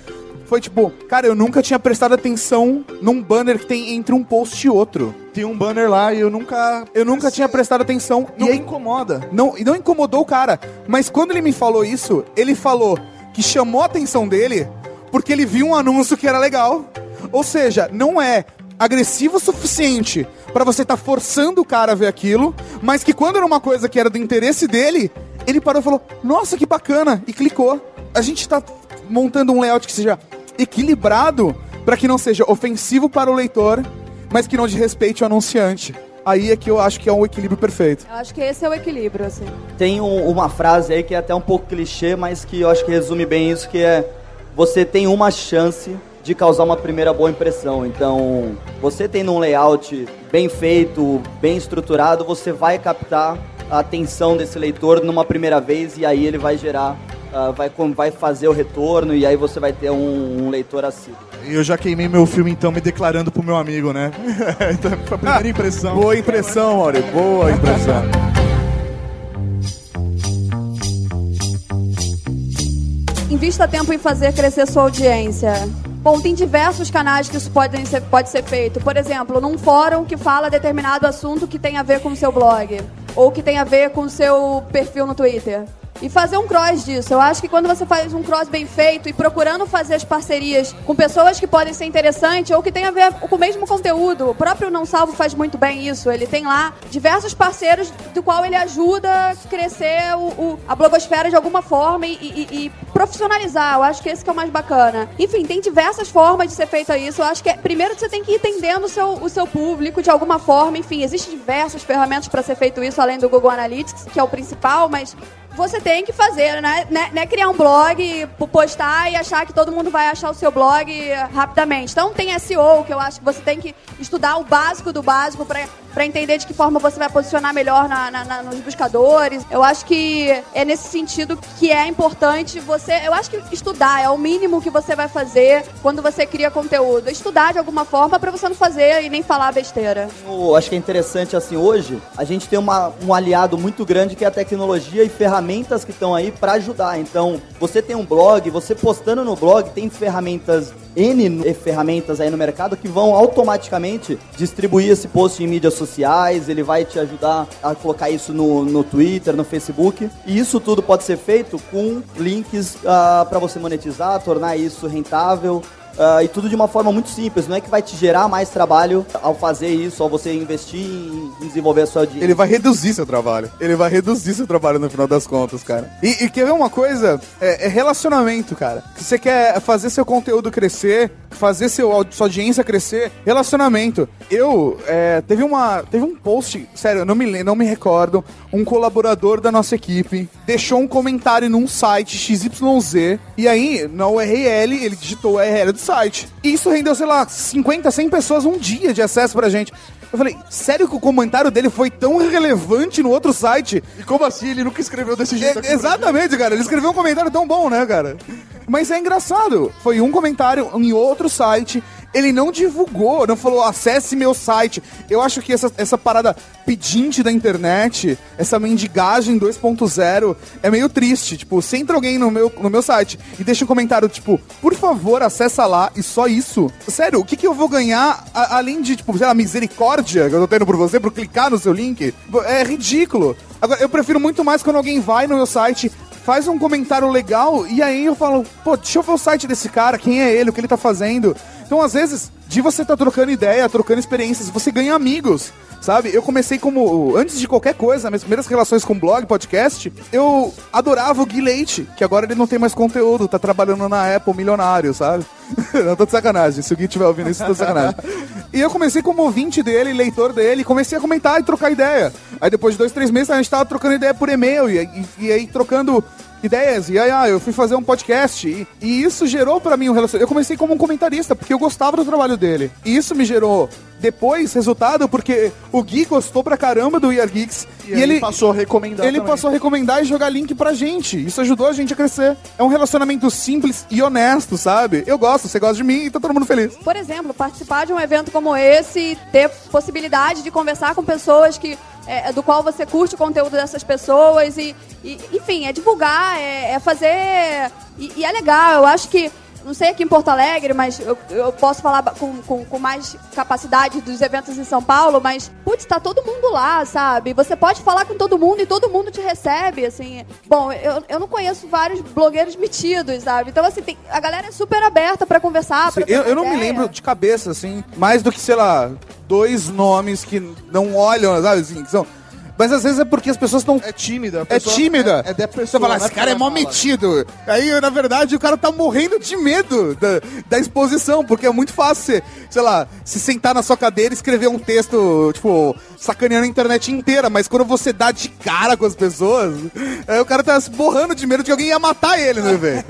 foi tipo, cara, eu nunca tinha prestado atenção num banner que tem entre um post e outro. Tem um banner lá e eu nunca. Eu nunca tinha prestado atenção. Não e aí, incomoda. não, e não incomodou o cara. Mas quando ele me falou isso, ele falou que chamou a atenção dele porque ele viu um anúncio que era legal. Ou seja, não é agressivo o suficiente pra você estar forçando o cara a ver aquilo, mas que quando era uma coisa que era do interesse dele, ele parou e falou: Nossa, que bacana! E clicou. A gente tá montando um layout que seja equilibrado pra que não seja ofensivo para o leitor, mas que não desrespeite o anunciante. Aí é que eu acho que é um equilíbrio perfeito. Eu acho que esse é o equilíbrio, assim. Tem um- uma frase aí que é até um pouco clichê, mas que eu acho que resume bem isso, que é você tem uma chance de causar uma primeira boa impressão. Então, você tendo um layout bem feito, bem estruturado, você vai captar a atenção desse leitor numa primeira vez e aí ele vai gerar, ah, vai, com- vai fazer o retorno e aí você vai ter um, um leitor assíduo. E eu já queimei meu filme então me declarando pro meu amigo, né? (laughs) então, foi a primeira impressão. Boa impressão, Mauri. Boa impressão. Invista tempo em fazer crescer sua audiência. Bom, tem diversos canais que isso pode ser, pode ser feito. Por exemplo, num fórum que fala determinado assunto que tem a ver com o seu blog. Ou que tem a ver com o seu perfil no Twitter. E fazer um cross disso. Eu acho que quando você faz um cross bem feito e procurando fazer as parcerias com pessoas que podem ser interessantes ou que tem a ver com o mesmo conteúdo. O próprio Não Salvo faz muito bem isso. Ele tem lá diversos parceiros do qual ele ajuda a crescer o, o- a blogosfera de alguma forma e, e- e profissionalizar. Eu acho que esse que é o mais bacana. Enfim, tem diversas formas de ser feito isso. Eu acho que é, primeiro você tem que ir entendendo o seu, o seu público de alguma forma. Enfim, existem diversas ferramentas para ser feito isso, além do Google Analytics, que é o principal, mas você tem que fazer, né? Né- Não é criar um blog, po- postar e achar que todo mundo vai achar o seu blog rapidamente. Então tem SEO, que eu acho que você tem que estudar o básico do básico para entender de que forma você vai posicionar melhor na- na- na- nos buscadores. Eu acho que é nesse sentido que é importante você. Eu acho que estudar é o mínimo que você vai fazer quando você cria conteúdo. Estudar de alguma forma para você não fazer e nem falar besteira. Eu acho que é interessante assim hoje a gente tem uma- um aliado muito grande que é a tecnologia e ferramentas que estão aí para ajudar. Então, você tem um blog, você postando no blog tem ferramentas N ferramentas aí no mercado que vão automaticamente distribuir esse post em mídias sociais, ele vai te ajudar a colocar isso no, no Twitter, no Facebook. E isso tudo pode ser feito com links para você monetizar, tornar isso rentável. Ah, e tudo de uma forma muito simples, não é que vai te gerar mais trabalho ao fazer isso, ao você investir em em desenvolver a sua audiência. Ele vai reduzir seu trabalho. Ele vai reduzir seu trabalho no final das contas, cara. E, e quer ver uma coisa? É, é relacionamento, cara. Se você quer fazer seu conteúdo crescer, fazer seu, sua audiência crescer, relacionamento. Eu, é, teve uma, teve um post, sério, eu não me, não me recordo, um colaborador da nossa equipe deixou um comentário num site XYZ, e aí, na URL, ele digitou a URL do site. E isso rendeu, sei lá, 50, 100 pessoas um dia de acesso pra gente. Eu falei, sério que o comentário dele foi tão relevante no outro site? E como assim? Ele nunca escreveu desse jeito É, exatamente, cara. Ele escreveu um comentário tão bom, né, cara? Mas é engraçado. Foi um comentário em outro site Ele não divulgou, não falou, acesse meu site. Eu acho que essa, essa parada pedinte da internet, essa mendigagem 2.0, é meio triste. Tipo, se entra alguém no meu, no meu site e deixa um comentário, tipo, por favor, acessa lá e só isso. Sério, o que, que eu vou ganhar a- além de, tipo, sei lá, misericórdia que eu tô tendo por você, por clicar no seu link? É ridículo. Agora, eu prefiro muito mais quando alguém vai no meu site, faz um comentário legal e aí eu falo, pô, deixa eu ver o site desse cara, quem é ele, o que ele tá fazendo. Então, às vezes, de você tá trocando ideia, trocando experiências, você ganha amigos. Sabe, eu comecei como. Antes de qualquer coisa, minhas primeiras relações com blog, podcast, eu adorava o Gui Leite, que agora ele não tem mais conteúdo, tá trabalhando na Apple milionário, sabe? (laughs) não tô de sacanagem, se o Gui estiver ouvindo isso, tô de sacanagem. E eu comecei como ouvinte dele, leitor dele, comecei a comentar e trocar ideia. Aí depois de dois, três meses a gente tava trocando ideia por e-mail e, e- e aí trocando ideias. E aí, ah, eu fui fazer um podcast. E, e isso gerou pra mim um relacionamento. Eu comecei como um comentarista, porque eu gostava do trabalho dele. E isso me gerou depois resultado, porque o Gui gostou pra caramba do We Are Geeks. E, ele passou a recomendar Ele também. passou a recomendar e jogar link pra gente. Isso ajudou a gente a crescer. É um relacionamento simples e honesto, sabe? Eu gosto, você gosta de mim e tá todo mundo feliz. Por exemplo, participar de um evento como esse e ter possibilidade de conversar com pessoas que é, do qual você curte o conteúdo dessas pessoas e, e, enfim, é divulgar, é, é fazer e, e é legal. Eu acho que não sei aqui em Porto Alegre, mas eu, eu posso falar com, com, com mais capacidade dos eventos em São Paulo, mas, putz, tá todo mundo lá, sabe? Você pode falar com todo mundo e todo mundo te recebe, assim. Bom, eu, eu não conheço vários blogueiros metidos, sabe? Então, assim, tem- a galera é super aberta pra conversar, pra eu, eu não me lembro de cabeça, assim, mais do que, sei lá, dois nomes que não olham, sabe, assim, que são... Mas às vezes é porque as pessoas estão... É tímida. É pessoa- tímida. É, é da Você pessoa. fala, esse cara é mó metido. Aí, na verdade, o cara tá morrendo de medo da, da exposição, porque é muito fácil você, sei lá, se sentar na sua cadeira e escrever um texto, tipo, sacaneando a internet inteira, mas quando você dá de cara com as pessoas, aí o cara tá se borrando de medo de que alguém ia matar ele no evento.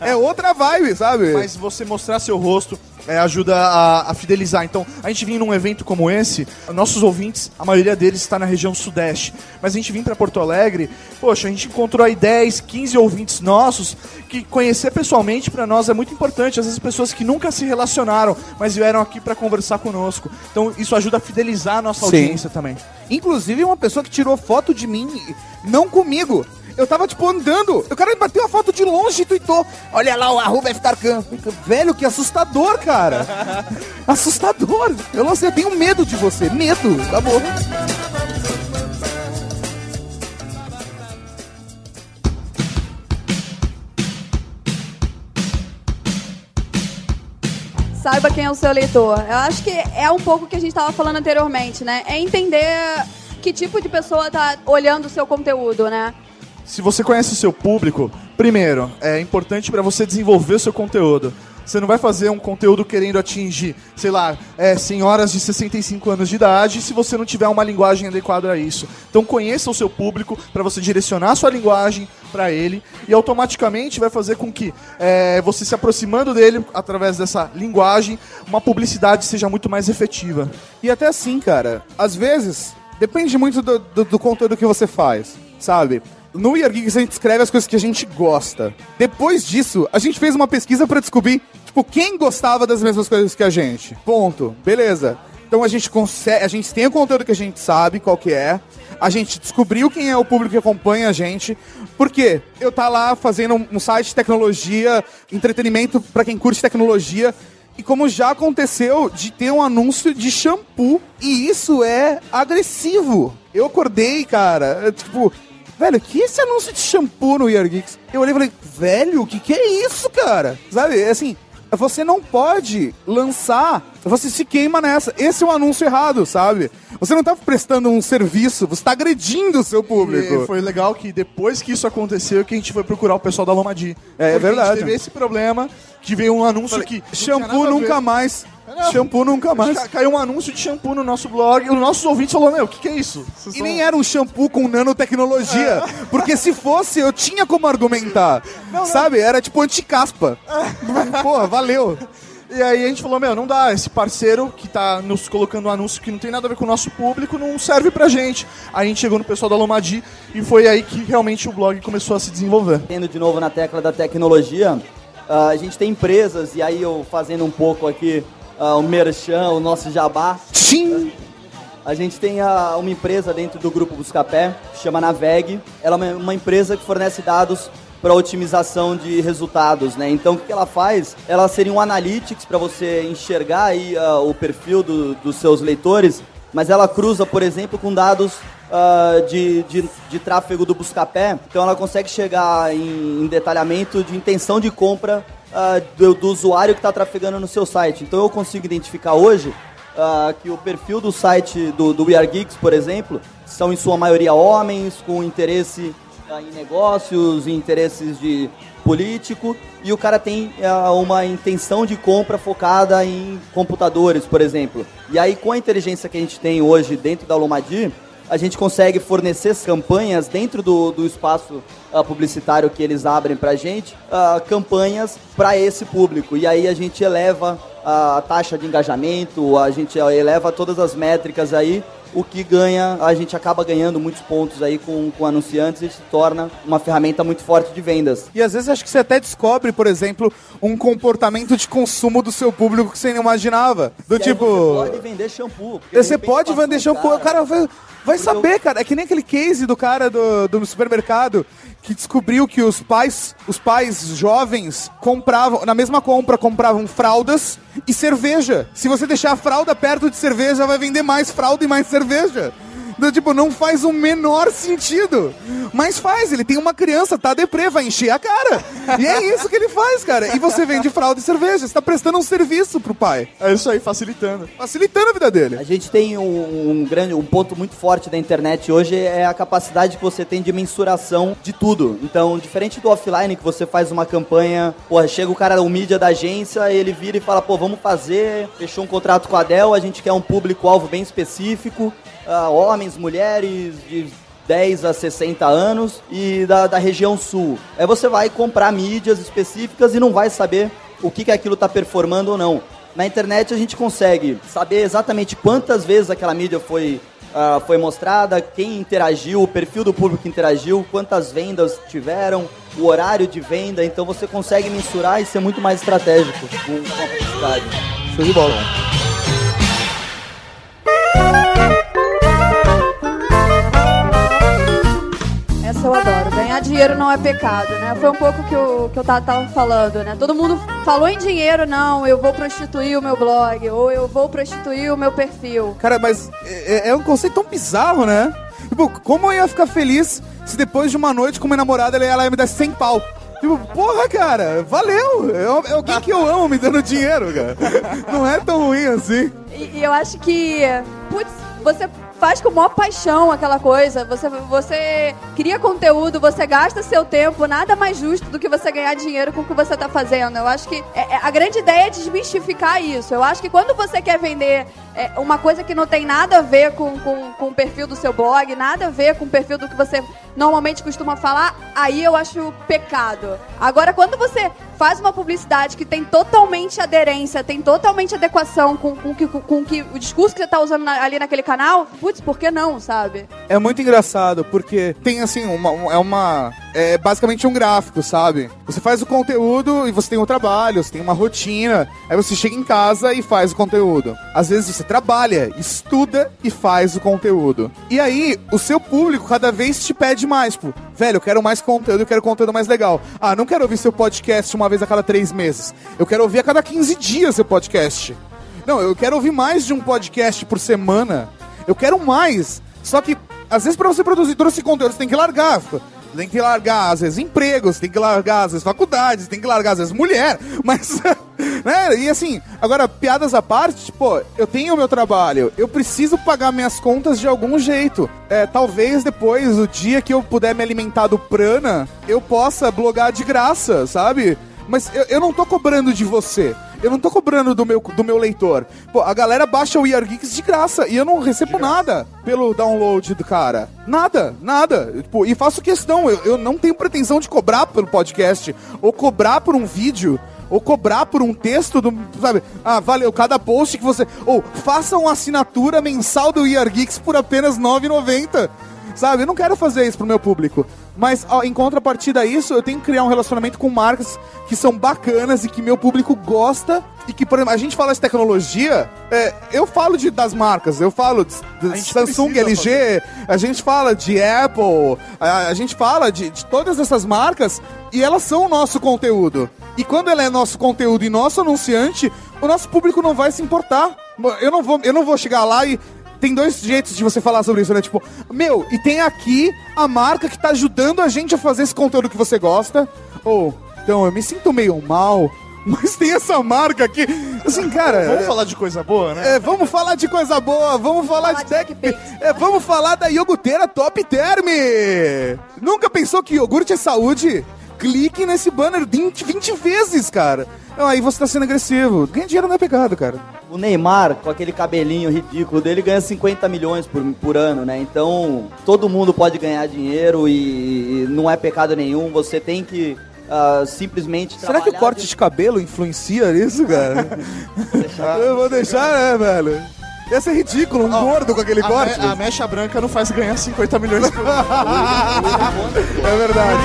é outra vibe, sabe? Mas você mostrar seu rosto é, ajuda a, a fidelizar. Então, a gente vir num evento como esse, nossos ouvintes, a maioria deles está na região sudeste. Mas a gente vir para Porto Alegre, poxa, a gente encontrou aí 10, 15 ouvintes nossos que conhecer pessoalmente para nós é muito importante. Às vezes pessoas que nunca se relacionaram, mas vieram aqui para conversar conosco. Então, isso ajuda a fidelizar a nossa Sim. audiência também. Inclusive, uma pessoa que tirou foto de mim, não comigo. Eu tava, tipo, andando. O cara me bateu a foto de longe e tweetou. Olha lá o arroba FKarkan. Velho, que assustador, cara. (laughs) assustador. Eu não sei, eu tenho medo de você. Medo. Tá bom. Saiba quem é o seu leitor. Eu acho que é um pouco o que a gente estava falando anteriormente, né? É entender que tipo de pessoa tá olhando o seu conteúdo, né? Se você conhece o seu público, primeiro, é importante para você desenvolver o seu conteúdo. Você não vai fazer um conteúdo querendo atingir, sei lá, é, senhoras de 65 anos de idade se você não tiver uma linguagem adequada a isso. Então conheça o seu público para você direcionar a sua linguagem para ele e automaticamente vai fazer com que é, você se aproximando dele através dessa linguagem, uma publicidade seja muito mais efetiva. E até assim, cara, às vezes, depende muito do, do, do conteúdo que você faz, sabe? No We Are Geeks a gente escreve as coisas que a gente gosta. Depois disso, a gente fez uma pesquisa pra descobrir, tipo, quem gostava das mesmas coisas que a gente. Ponto. Beleza. Então a gente consegue, a gente tem o conteúdo que a gente sabe qual que é. A gente descobriu quem é o público que acompanha a gente. Por quê? Eu tá lá fazendo um, site de tecnologia, entretenimento pra quem curte tecnologia. E como já aconteceu de ter um anúncio de shampoo. E isso é agressivo. Eu acordei, cara, tipo, velho, que esse anúncio de shampoo no We Are Geeks? Eu olhei e falei, velho, o que, que é isso, cara? Sabe, assim, você não pode lançar, você se queima nessa. Esse é um anúncio errado, sabe? Você não tá prestando um serviço, você tá agredindo o seu público. E foi legal que depois que isso aconteceu, que a gente foi procurar o pessoal da Lomadi. É, é Porque A verdade. gente teve esse problema, que veio um anúncio que... não tinha Shampoo nunca mais. Não. Shampoo nunca mais. Ca- Caiu um anúncio de shampoo no nosso blog e os nossos ouvintes falaram, meu, o que, que é isso? Vocês E tão- nem era um shampoo com nanotecnologia. Porque se fosse, eu tinha como argumentar. Sabe? Era tipo anticaspa. (laughs) Porra, valeu. E aí a gente falou, meu, não dá, esse parceiro que tá nos colocando um anúncio que não tem nada a ver com o nosso público não serve pra gente. Aí a gente chegou no pessoal da Lomadi e foi aí que realmente o blog começou a se desenvolver. Tendo de novo na tecla da tecnologia, ah, a gente tem empresas, e aí eu fazendo um pouco aqui ah, o merchan, o nosso jabá. Tchim! A gente tem a- uma empresa dentro do grupo Buscapé, que chama Naveg. Ela é uma, empresa que fornece dados para otimização de resultados, né? Então, o que ela faz? Ela seria um analytics para você enxergar aí ah, o perfil do- dos seus leitores, mas ela cruza, por exemplo, com dados ah, de, de, de tráfego do Buscapé. Então, ela consegue chegar em, em detalhamento de intenção de compra ah, do, do usuário que está trafegando no seu site. Então, eu consigo identificar hoje ah, que o perfil do site do, do We Are Geeks, por exemplo, são em sua maioria homens com interesse ah, em negócios, em interesses de político, e o cara tem uma intenção de compra focada em computadores, por exemplo. E aí, com a inteligência que a gente tem hoje dentro da Lomadi, a gente consegue fornecer campanhas dentro do, do espaço ah, publicitário que eles abrem pra gente, ah, campanhas para esse público. E aí a gente eleva a taxa de engajamento, a gente eleva todas as métricas aí, o que ganha, a gente acaba ganhando muitos pontos aí com, com anunciantes e se torna uma ferramenta muito forte de vendas. E às vezes acho que você até descobre, por exemplo, um comportamento de consumo do seu público que você não imaginava. Do E tipo. você pode vender shampoo. Você pode vender shampoo, o cara vai, vai saber, cara. É que nem aquele case do cara do, do supermercado que descobriu que os pais, os pais jovens compravam, na mesma compra, compravam fraldas e cerveja. Se você deixar a fralda perto de cerveja, vai vender mais fralda e mais cerveja. Do, tipo, não faz o menor sentido. Mas faz, ele tem uma criança, tá deprê, vai encher a cara. E é isso que ele faz, cara. E você vende fralda e cerveja. Você tá prestando um serviço pro pai. É isso aí, facilitando. Facilitando a vida dele. A gente tem um, um grande, um ponto muito forte da internet hoje é a capacidade que você tem de mensuração de tudo. Então, diferente do offline que você faz uma campanha, porra, chega o cara, o mídia da agência, ele vira e fala, pô, vamos fazer, fechou um contrato com a Dell, a gente quer um público-alvo bem específico, ah, homens, mulheres, de 10 a 60 anos e da, da região sul. Aí você vai comprar mídias específicas e não vai saber o que, que aquilo está performando ou não. Na internet a gente consegue saber exatamente quantas vezes aquela mídia foi, ah, foi mostrada, quem interagiu, o perfil do público que interagiu, quantas vendas tiveram, o horário de venda. Então você consegue mensurar e ser muito mais estratégico com a publicidade. Show de bola. Essa eu adoro. Ganhar dinheiro não é pecado, né? Foi um pouco que eu, que eu tava, tava falando, né? Todo mundo falou em dinheiro, não, eu vou prostituir o meu blog, ou eu vou prostituir o meu perfil. Cara, mas é, é um conceito tão bizarro, né? Tipo, como eu ia ficar feliz se depois de uma noite com minha namorada ela, ela ia me dar 100 pau? Tipo, porra, cara, valeu! É, é alguém que eu amo me dando dinheiro, cara. Não é tão ruim assim. E, e eu acho que, putz, você faz com maior paixão aquela coisa. Você, você cria conteúdo, você gasta seu tempo. Nada mais justo do que você ganhar dinheiro com o que você tá fazendo. Eu acho que é- é- a grande ideia é desmistificar isso. Eu acho que quando você quer vender é, uma coisa que não tem nada a ver com, com, com o perfil do seu blog, nada a ver com o perfil do que você normalmente costuma falar, aí eu acho pecado. Agora, quando você faz uma publicidade que tem totalmente aderência, tem totalmente adequação com, com, que- com, com que o discurso que você tá usando na- ali naquele canal, putz, por que não, sabe? É muito engraçado, porque tem assim, uma, um- é uma. É basicamente um gráfico, sabe? Você faz o conteúdo e você tem um trabalho, você tem uma rotina. Aí você chega em casa e faz o conteúdo. Às vezes você trabalha, estuda e faz o conteúdo. E aí, o seu público cada vez te pede mais, tipo, velho, eu quero mais conteúdo, eu quero conteúdo mais legal. Ah, não quero ouvir seu podcast uma vez a cada três meses. Eu quero ouvir a cada 15 dias seu podcast. Não, eu quero ouvir mais de um podcast por semana. Eu quero mais. Só que, às vezes, pra você produzir todo esse conteúdo, você tem que largar. Tem que largar, às vezes, empregos, tem que largar, às vezes, faculdades, tem que largar, às vezes, mulher. (laughs) Mas, né? E assim, agora, piadas à parte, tipo, eu tenho o meu trabalho, eu preciso pagar minhas contas de algum jeito. É, talvez depois, o dia que eu puder me alimentar do prana, eu possa blogar de graça, sabe? Mas eu, eu não tô cobrando de você. Eu não tô cobrando do meu, do meu leitor. Pô, a galera baixa o We Are Geeks de graça e eu não recebo nada pelo download do cara. Nada, nada. Tipo, e faço questão, eu, eu não tenho pretensão de cobrar pelo podcast, ou cobrar por um vídeo, ou cobrar por um texto do. Sabe? Ah, valeu, cada post que você. Ou faça uma assinatura mensal do We Are Geeks por apenas R$ 9,90. Sabe? Eu não quero fazer isso pro meu público. Mas ó, em contrapartida a isso, eu tenho que criar um relacionamento com marcas que são bacanas e que meu público gosta. E que, por exemplo, a gente fala de tecnologia, é, eu falo de, das marcas, eu falo de, de Samsung, LG, a gente fala de Apple, a, a gente fala de, de todas essas marcas e elas são o nosso conteúdo. E quando ela é nosso conteúdo e nosso anunciante, o nosso público não vai se importar. Eu não vou, eu não vou chegar lá e tem dois jeitos de você falar sobre isso, né? Tipo, meu, e tem aqui a marca que tá ajudando a gente a fazer esse conteúdo que você gosta. Ou, então, eu me sinto meio mal, (laughs) mas tem essa marca aqui. Assim, cara. Vamos falar de coisa boa, né? É, vamos falar de coisa boa, vamos falar Falar de tech. É, vamos falar da iogurteira Top Term. Nunca pensou que iogurte é saúde? Clique nesse banner 20, 20 vezes, cara. Aí você tá sendo agressivo. Ganhar dinheiro não é pecado, cara. O Neymar, com aquele cabelinho ridículo dele, ganha 50 milhões por, por ano, né? Então, todo mundo pode ganhar dinheiro e, não é pecado nenhum. Você tem que ah, simplesmente Será que o corte de cabelo influencia nisso, cara? (laughs) Eu vou deixar, né, velho? Ia ser ridículo, um gordo com aquele A, corte. me- a mecha branca não faz ganhar 50 milhões por. (laughs) É verdade.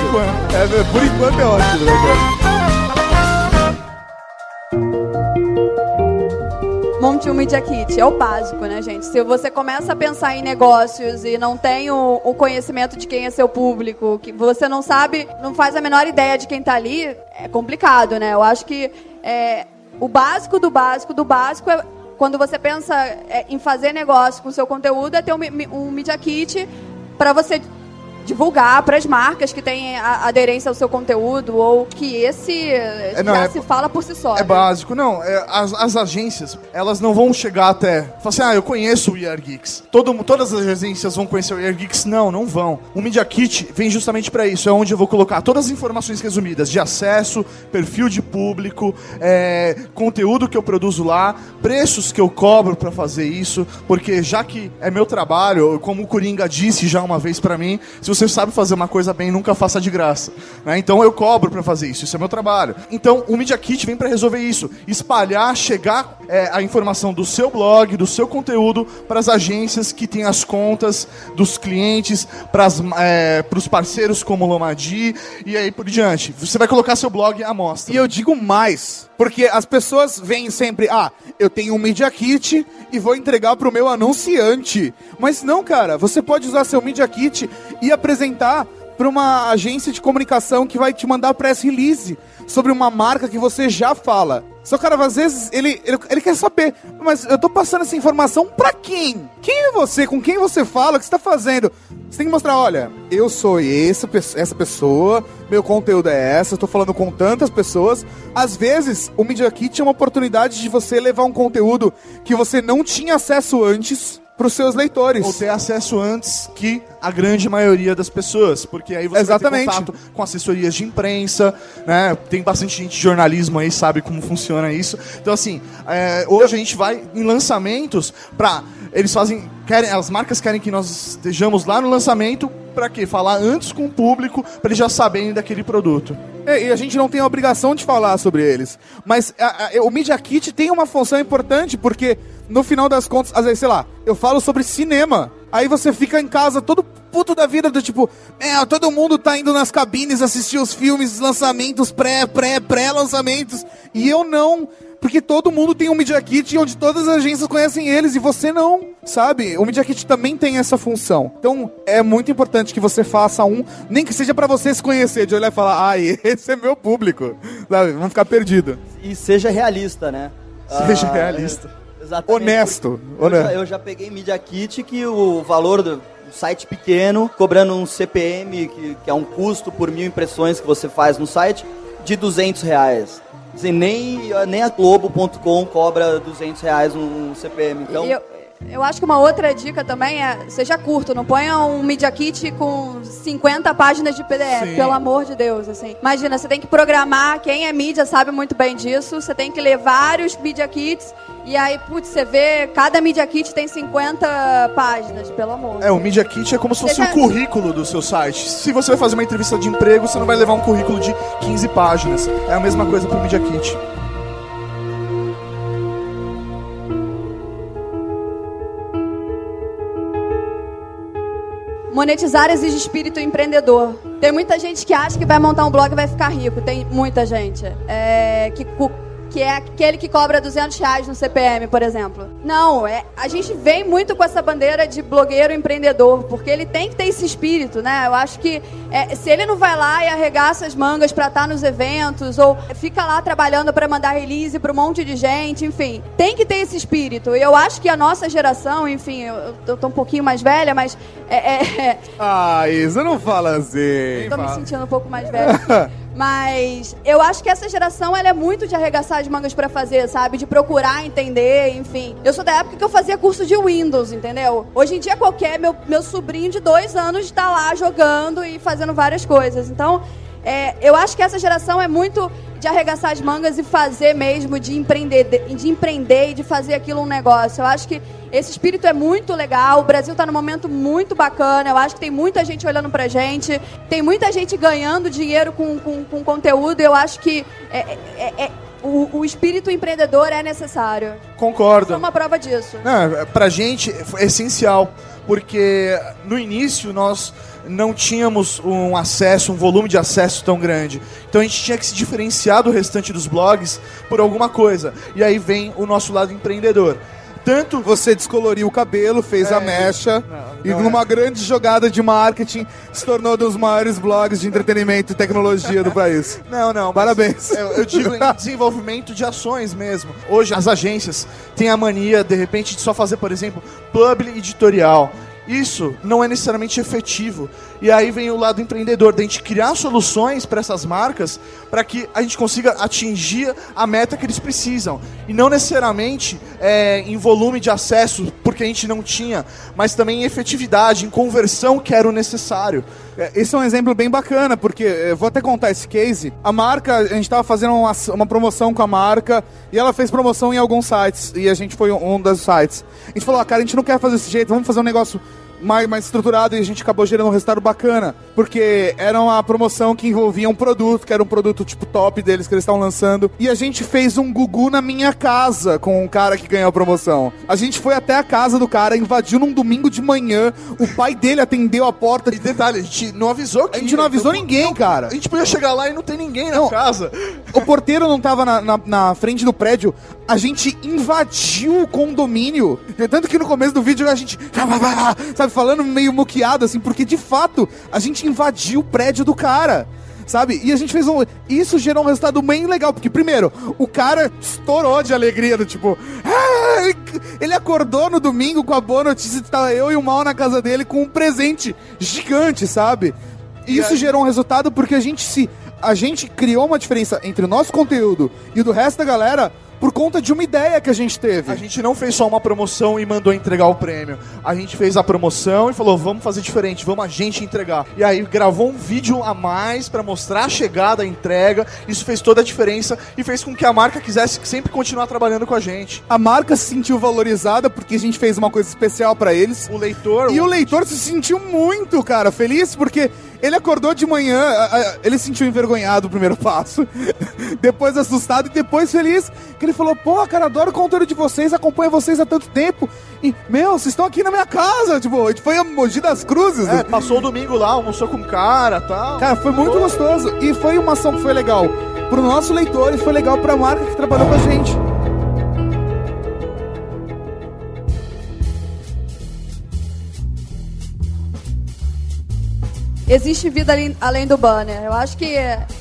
É, ver- por enquanto é ótimo, né, cara? Monte um Media Kit. É o básico, né, gente? Se você começa a pensar em negócios e não tem o, o conhecimento de quem é seu público, que você não sabe, não faz a menor ideia de quem tá ali, é complicado, né? Eu acho que é, o básico do básico do básico é quando você pensa é, em fazer negócio com seu conteúdo, é ter um, um Media Kit para você divulgar para as marcas que têm aderência ao seu conteúdo ou que esse não, já é- se fala por si só. É né? básico, não. é, as, as agências, elas não vão chegar até. Falar assim, ah, eu conheço o ER Geeks. Todo, todas as agências vão conhecer o ER Geeks. Não, não vão. O Media Kit vem justamente para isso. É onde eu vou colocar todas as informações resumidas de acesso, perfil de público, é, conteúdo que eu produzo lá, preços que eu cobro para fazer isso. Porque já que é meu trabalho, como o Coringa disse já uma vez para mim, se você sabe fazer uma coisa bem, nunca faça de graça. né? Então eu cobro para fazer isso. Isso é meu trabalho. Então o Media Kit vem para resolver isso. Espalhar, chegar é, a informação do seu blog, do seu conteúdo para as agências que têm as contas dos clientes, para os parceiros como Lomadi e aí por diante. Você vai colocar seu blog à mostra. E eu digo mais, porque as pessoas veem sempre, ah, eu tenho um Media Kit e vou entregar pro meu anunciante. Mas não, cara, você pode usar seu Media Kit e apresentar para uma agência de comunicação que vai te mandar press release sobre uma marca que você já fala. Só cara, às vezes ele, ele, ele quer saber, mas eu tô passando essa informação pra quem? Quem é você? Com quem você fala? O que você tá fazendo? Você tem que mostrar, olha, eu sou esse, essa pessoa, meu conteúdo é essa, eu tô falando com tantas pessoas. Às vezes, o Media Kit é uma oportunidade de você levar um conteúdo que você não tinha acesso antes pros seus leitores. Ou ter acesso antes que a grande maioria das pessoas, porque aí você Exatamente. vai ter contato com assessorias de imprensa, né? Tem bastante gente de jornalismo aí, sabe como funciona isso. Então, assim, é, hoje a gente vai em lançamentos pra. Eles fazem. Querem, as marcas querem que nós estejamos lá no lançamento pra quê? Falar antes com o público, pra eles já saberem daquele produto. É, E a gente não tem a obrigação de falar sobre eles. Mas a- a- o Media Kit tem uma função importante, porque no final das contas, às vezes, sei lá, eu falo sobre cinema. Aí você fica em casa todo puto da vida, do tipo, é, todo mundo tá indo nas cabines assistir os filmes, lançamentos, pré, pré, pré-lançamentos. E eu não. Porque todo mundo tem um Media Kit onde todas as agências conhecem eles e você não, sabe? O Media Kit também tem essa função. Então é muito importante que você faça um, nem que seja pra você se conhecer, de olhar e falar, ai, (laughs) esse é meu público. Sabe? Vamos ficar perdido. E seja realista, né? Seja Ah, realista. Exatamente. Honesto. Eu Honesto. já, eu já peguei Media Kit que o valor do site pequeno, cobrando um CPM, que, que é um custo por mil impressões que você faz no site, de 200 reais. Assim, nem, nem a Globo.com cobra 200 reais um CPM. Então, eu, eu acho que uma outra dica também é, seja curto, não ponha um Media Kit com 50 páginas de PDF, Sim. pelo amor de Deus, assim. Imagina, você tem que programar, quem é mídia sabe muito bem disso, você tem que ler vários Media Kits, e aí, putz, você vê, cada Media Kit tem 50 páginas, pelo amor. É, o Media Kit é como se fosse o currículo do seu site. Se você vai fazer uma entrevista de emprego, você não vai levar um currículo de 15 páginas. É a mesma coisa pro Media Kit. Monetizar exige espírito empreendedor. Tem muita gente que acha que vai montar um blog e vai ficar rico. Tem muita gente. É, que que é aquele que cobra 200 reais no CPM, por exemplo. Não, é, a gente vem muito com essa bandeira de blogueiro empreendedor, porque ele tem que ter esse espírito, né? Eu acho que é, se ele não vai lá e arregaça as mangas pra estar nos eventos, ou fica lá trabalhando pra mandar release pra um monte de gente, enfim, tem que ter esse espírito. E eu acho que a nossa geração, enfim, eu, eu tô um pouquinho mais velha, mas é, é, Ah, Isa, não fala assim. Tô me sentindo um pouco mais velha. (laughs) Mas eu acho que essa geração ela é muito de arregaçar as mangas pra fazer, sabe? De procurar entender, enfim. Eu sou da época que eu fazia curso de Windows, entendeu? Hoje em dia qualquer meu, meu sobrinho de dois anos está lá jogando e fazendo várias coisas. Então, é, eu acho que essa geração é muito de arregaçar as mangas e fazer mesmo, de empreender, de empreender e de fazer aquilo um negócio. Eu acho que esse espírito é muito legal. O Brasil está num momento muito bacana. Eu acho que tem muita gente olhando pra gente. Tem muita gente ganhando dinheiro com, com, com conteúdo. Eu acho que é, é- é- o, o espírito empreendedor é necessário. Concordo. Sou uma prova disso. Não, pra gente é essencial, porque no início nós não tínhamos um acesso, um volume de acesso tão grande. Então a gente tinha que se diferenciar do restante dos blogs por alguma coisa. E aí vem o nosso lado empreendedor. Tanto Você descoloriu o cabelo, fez a mecha e não numa grande jogada de marketing se tornou um dos maiores blogs de entretenimento e tecnologia do país. (laughs) Não, não. Parabéns. Eu, eu digo em (laughs) desenvolvimento de ações mesmo. Hoje as agências têm a mania, de repente, de só fazer, por exemplo, publi editorial. Isso não é necessariamente efetivo. E aí vem o lado empreendedor, da gente criar soluções para essas marcas para que a gente consiga atingir a meta que eles precisam. E não necessariamente é, em volume de acesso, porque a gente não tinha, mas também em efetividade, em conversão que era o necessário. É, Esse é um exemplo bem bacana, porque eh, eu vou até contar esse case. A marca, a gente tava fazendo uma, uma promoção com a marca e ela fez promoção em alguns sites e a gente foi um, um dos sites. A gente falou, ah, cara, a gente não quer fazer desse jeito, vamos fazer um negócio mais, mais estruturado e a gente acabou gerando um resultado bacana, porque era uma promoção que envolvia um produto, que era um produto tipo top deles que eles estavam lançando, e a gente fez um gugu na minha casa com o cara que ganhou a promoção. A gente foi até a casa do cara, invadiu num domingo de manhã, o pai dele atendeu a porta E detalhe, a gente não avisou que a gente não avisou Então, ninguém, não- cara. A gente podia chegar lá e não tem ninguém na Não. casa. O porteiro não tava na, na, na frente do prédio. A gente invadiu o condomínio. Tanto que no começo do vídeo a gente, sabe, falando meio moqueado, assim, porque de fato a gente invadiu o prédio do cara. Sabe? E a gente fez um. Isso gerou um resultado bem legal, porque, primeiro, o cara estourou de alegria, do tipo. "Ah!" Ele acordou no domingo com a boa notícia de estar eu e o mal na casa dele com um presente gigante, sabe? E isso gerou um resultado porque a gente se. A gente criou uma diferença entre o nosso conteúdo e o do resto da galera por conta de uma ideia que a gente teve. A gente não fez só uma promoção e mandou entregar o prêmio. A gente fez a promoção e falou, vamos fazer diferente, vamos a gente entregar. E aí gravou um vídeo a mais pra mostrar a chegada, a entrega. Isso fez toda a diferença e fez com que a marca quisesse sempre continuar trabalhando com a gente. A marca se sentiu valorizada porque a gente fez uma coisa especial pra eles. O leitor... E o leitor se sentiu muito, cara, feliz porque ele acordou de manhã, ele se sentiu envergonhado o primeiro passo, (laughs) depois assustado e depois feliz, que ele falou, pô, cara, adoro o conteúdo de vocês, acompanho vocês há tanto tempo, e, meu, vocês estão aqui na minha casa, tipo, a gente foi a Mogi das Cruzes. É, passou o domingo lá, almoçou com o cara e tal. Cara, foi muito gostoso e foi uma ação que foi legal pro nosso leitor e foi legal pra marca que trabalhou com a gente. Existe vida ali- além do banner. Eu acho que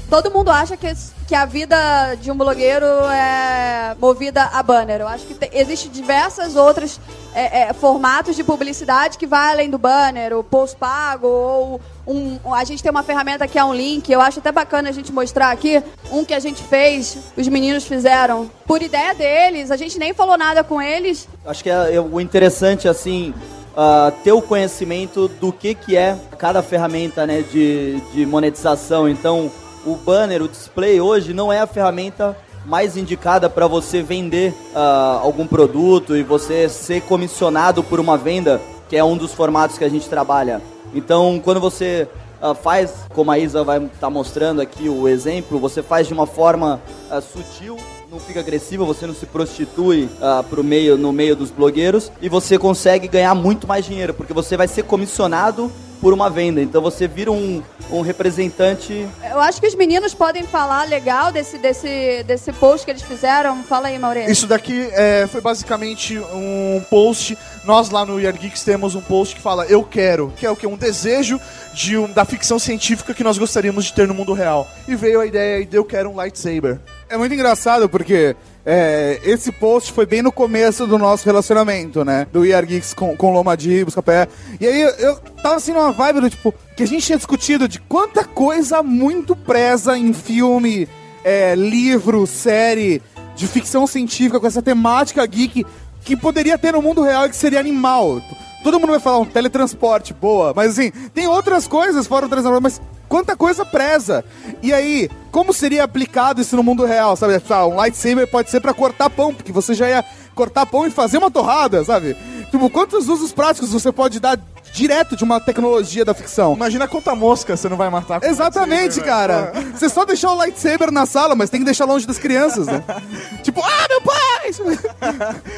todo mundo acha que, que a vida de um blogueiro é movida a banner. Eu acho que te, existe diversas outras é, é, formatos de publicidade que vai além do banner, o post pago ou um, a gente tem uma ferramenta que é um link. Eu acho até bacana a gente mostrar aqui um que a gente fez, os meninos fizeram por ideia deles. A gente nem falou nada com eles. Acho que é, é o interessante, assim, ah, ter o conhecimento do que, que é cada ferramenta né, de, de monetização. Então, o banner, o display hoje não é a ferramenta mais indicada para você vender ah, algum produto e você ser comissionado por uma venda, que é um dos formatos que a gente trabalha. Então, quando você ah, faz, como a Isa vai estar mostrando aqui o exemplo, você faz de uma forma ah, sutil, não fica agressiva, você não se prostitui ah, pro meio, no meio dos blogueiros e você consegue ganhar muito mais dinheiro, porque você vai ser comissionado por uma venda. Então você vira um, um representante. Eu acho que os meninos podem falar legal desse, desse, desse post que eles fizeram. Fala aí, Maurício. Isso daqui é, foi basicamente um post. Nós lá no Year Geeks temos um post que fala Eu quero, que é o que? Um desejo de um- da ficção científica que nós gostaríamos de ter no mundo real. E veio a ideia de Eu quero um lightsaber. É muito engraçado porque é, esse post foi bem no começo do nosso relacionamento, né? Do ER Geeks com, com Loma de Buscapé. E aí eu, eu tava assim numa vibe do tipo, que a gente tinha discutido de quanta coisa muito presa em filme, é, livro, série, de ficção científica com essa temática geek que poderia ter no mundo real e que seria animal. Todo mundo vai falar um teletransporte, boa, mas assim, tem outras coisas fora o teletransporte, mas quanta coisa presa. E aí, como seria aplicado isso no mundo real, sabe? Ah, um lightsaber pode ser pra cortar pão, porque você já ia cortar pão e fazer uma torrada, sabe? Tipo, quantos usos práticos você pode dar direto de uma tecnologia da ficção? Imagina quanta mosca você não vai matar com Exatamente, cara. (laughs) Você só deixar o lightsaber na sala, mas tem que deixar longe das crianças, né? (laughs) tipo, ah, meu pai!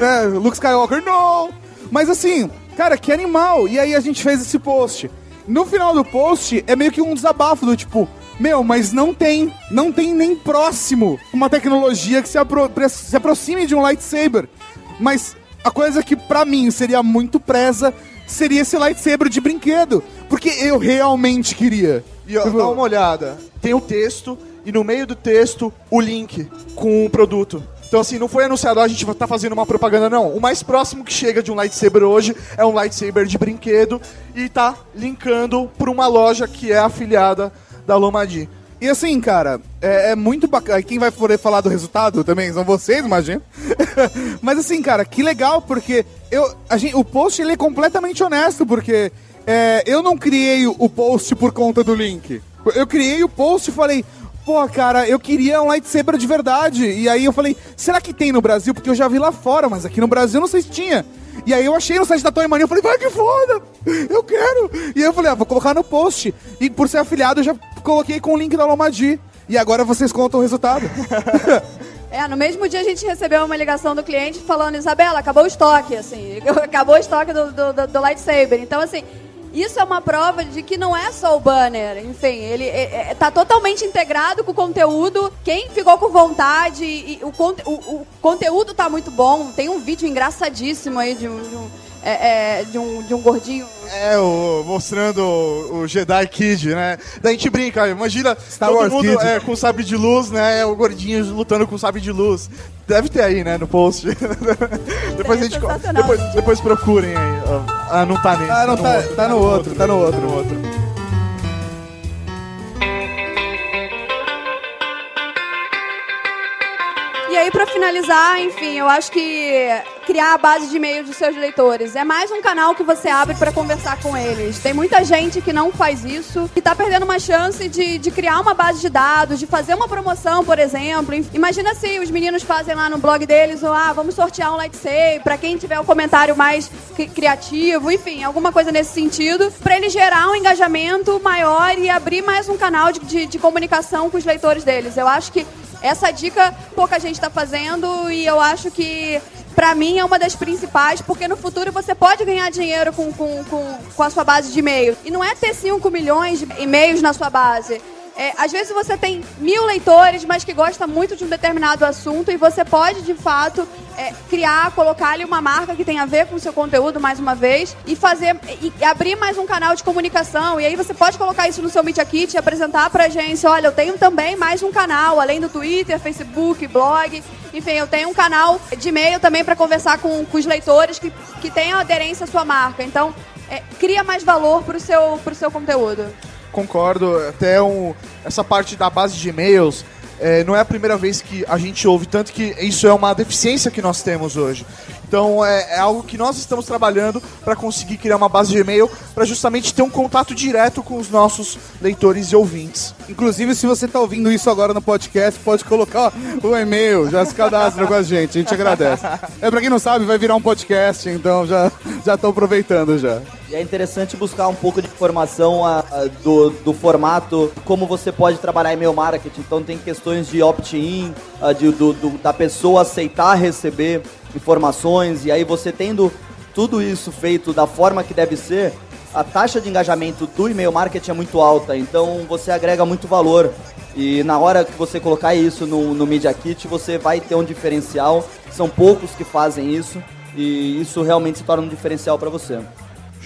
(laughs) é, Luke Skywalker, não! Mas assim, cara, que animal. E aí a gente fez esse post. No final do post, é meio que um desabafo do tipo, meu, mas não tem, não tem nem próximo uma tecnologia que se, apro se aproxime de um lightsaber. Mas a coisa que pra mim seria muito presa seria esse lightsaber de brinquedo. Porque eu realmente queria. E ó, Tipo, dá uma olhada. Tem o texto e no meio do texto o link com o produto. Então, assim, não foi anunciado, ó, a gente tá fazendo uma propaganda, não. O mais próximo que chega de um lightsaber hoje é um lightsaber de brinquedo e tá linkando pra uma loja que é afiliada da Lomadi. E assim, cara, é, é muito bacana. Quem vai poder falar do resultado também são vocês, imagino. (laughs) Mas assim, cara, que legal, porque eu, a gente, o post ele é completamente honesto, porque é, eu não criei o post por conta do link. Eu criei o post e falei, pô, cara, eu queria um lightsaber de verdade. E aí eu falei, será que tem no Brasil? Porque eu já vi lá fora, mas aqui no Brasil eu não sei se tinha. E aí eu achei no site da Toy Mania, eu falei, vai que foda, eu quero. E aí eu falei, ah, vou colocar no post. E por ser afiliado, eu já coloquei com o link da Lomadi. E agora vocês contam o resultado. (laughs) É, no mesmo dia a gente recebeu uma ligação do cliente falando, Isabela, acabou o estoque, assim, (laughs) acabou o estoque do, do, do- do lightsaber. Então, assim, isso é uma prova de que não é só o banner, enfim, ele é, é, tá totalmente integrado com o conteúdo. Quem ficou com vontade, e o, o, o conteúdo tá muito bom. Tem um vídeo engraçadíssimo aí de um, de um, é, é, de um, de um gordinho. É, o, mostrando o, o Jedi Kid, né? Daí a gente brinca, imagina Star todo Wars mundo é, com sabre de luz, né? O gordinho lutando com sabre de luz. Deve ter aí, né, no post. (laughs) depois a gente. sensacional. Depois, depois procurem aí. Ah, não tá nesse. Ah, não, no tá, outro, tá no outro, tá no outro. no outro. Enfim, eu acho que criar a base de e-mail dos seus leitores é mais um canal que você abre pra conversar com eles. Tem muita gente que não faz isso e tá perdendo uma chance de, de criar uma base de dados, de fazer uma promoção, por exemplo. Imagina se os meninos fazem lá no blog deles, ou ah, vamos sortear um lightsaber pra quem tiver o comentário mais cri- criativo, enfim, alguma coisa nesse sentido, pra ele gerar um engajamento maior e abrir mais um canal de, de, de comunicação com os leitores deles. Eu acho que essa dica pouca gente está fazendo e eu acho que pra mim é uma das principais, porque no futuro você pode ganhar dinheiro com, com, com, com a sua base de e-mail. E não é ter 5 milhões de e-mails na sua base. É, às vezes você tem mil leitores, mas que gosta muito de um determinado assunto e você pode, de fato, é, criar, colocar ali uma marca que tem a ver com o seu conteúdo, mais uma vez, e fazer e abrir mais um canal de comunicação. E aí você pode colocar isso no seu Media Kit e apresentar pra agência, olha, eu tenho também mais um canal, além do Twitter, Facebook, blog, enfim, eu tenho um canal de e-mail também para conversar com, com os leitores que, que tenham aderência à sua marca. Então, é, cria mais valor pro seu, pro seu conteúdo. Concordo, até um, essa parte da base de e-mails é, não é a primeira vez que a gente ouve, tanto que isso é uma deficiência que nós temos hoje. Então é, é algo que nós estamos trabalhando para conseguir criar uma base de e-mail para justamente ter um contato direto com os nossos leitores e ouvintes. Inclusive, se você tá ouvindo isso agora no podcast, pode colocar o e-mail, já se cadastra com a gente, a gente agradece. É, pra quem não sabe, vai virar um podcast, então já, já tô aproveitando já. E é interessante buscar um pouco de informação ah, ah, do, do formato, como você pode trabalhar e-mail marketing. Então tem questões de opt-in, de- do- do- da pessoa aceitar receber informações, e aí você tendo tudo isso feito da forma que deve ser, a taxa de engajamento do e-mail marketing é muito alta, então você agrega muito valor. E na hora que você colocar isso no, no Media Kit, você vai ter um diferencial. São poucos que fazem isso e isso realmente se torna um diferencial para você.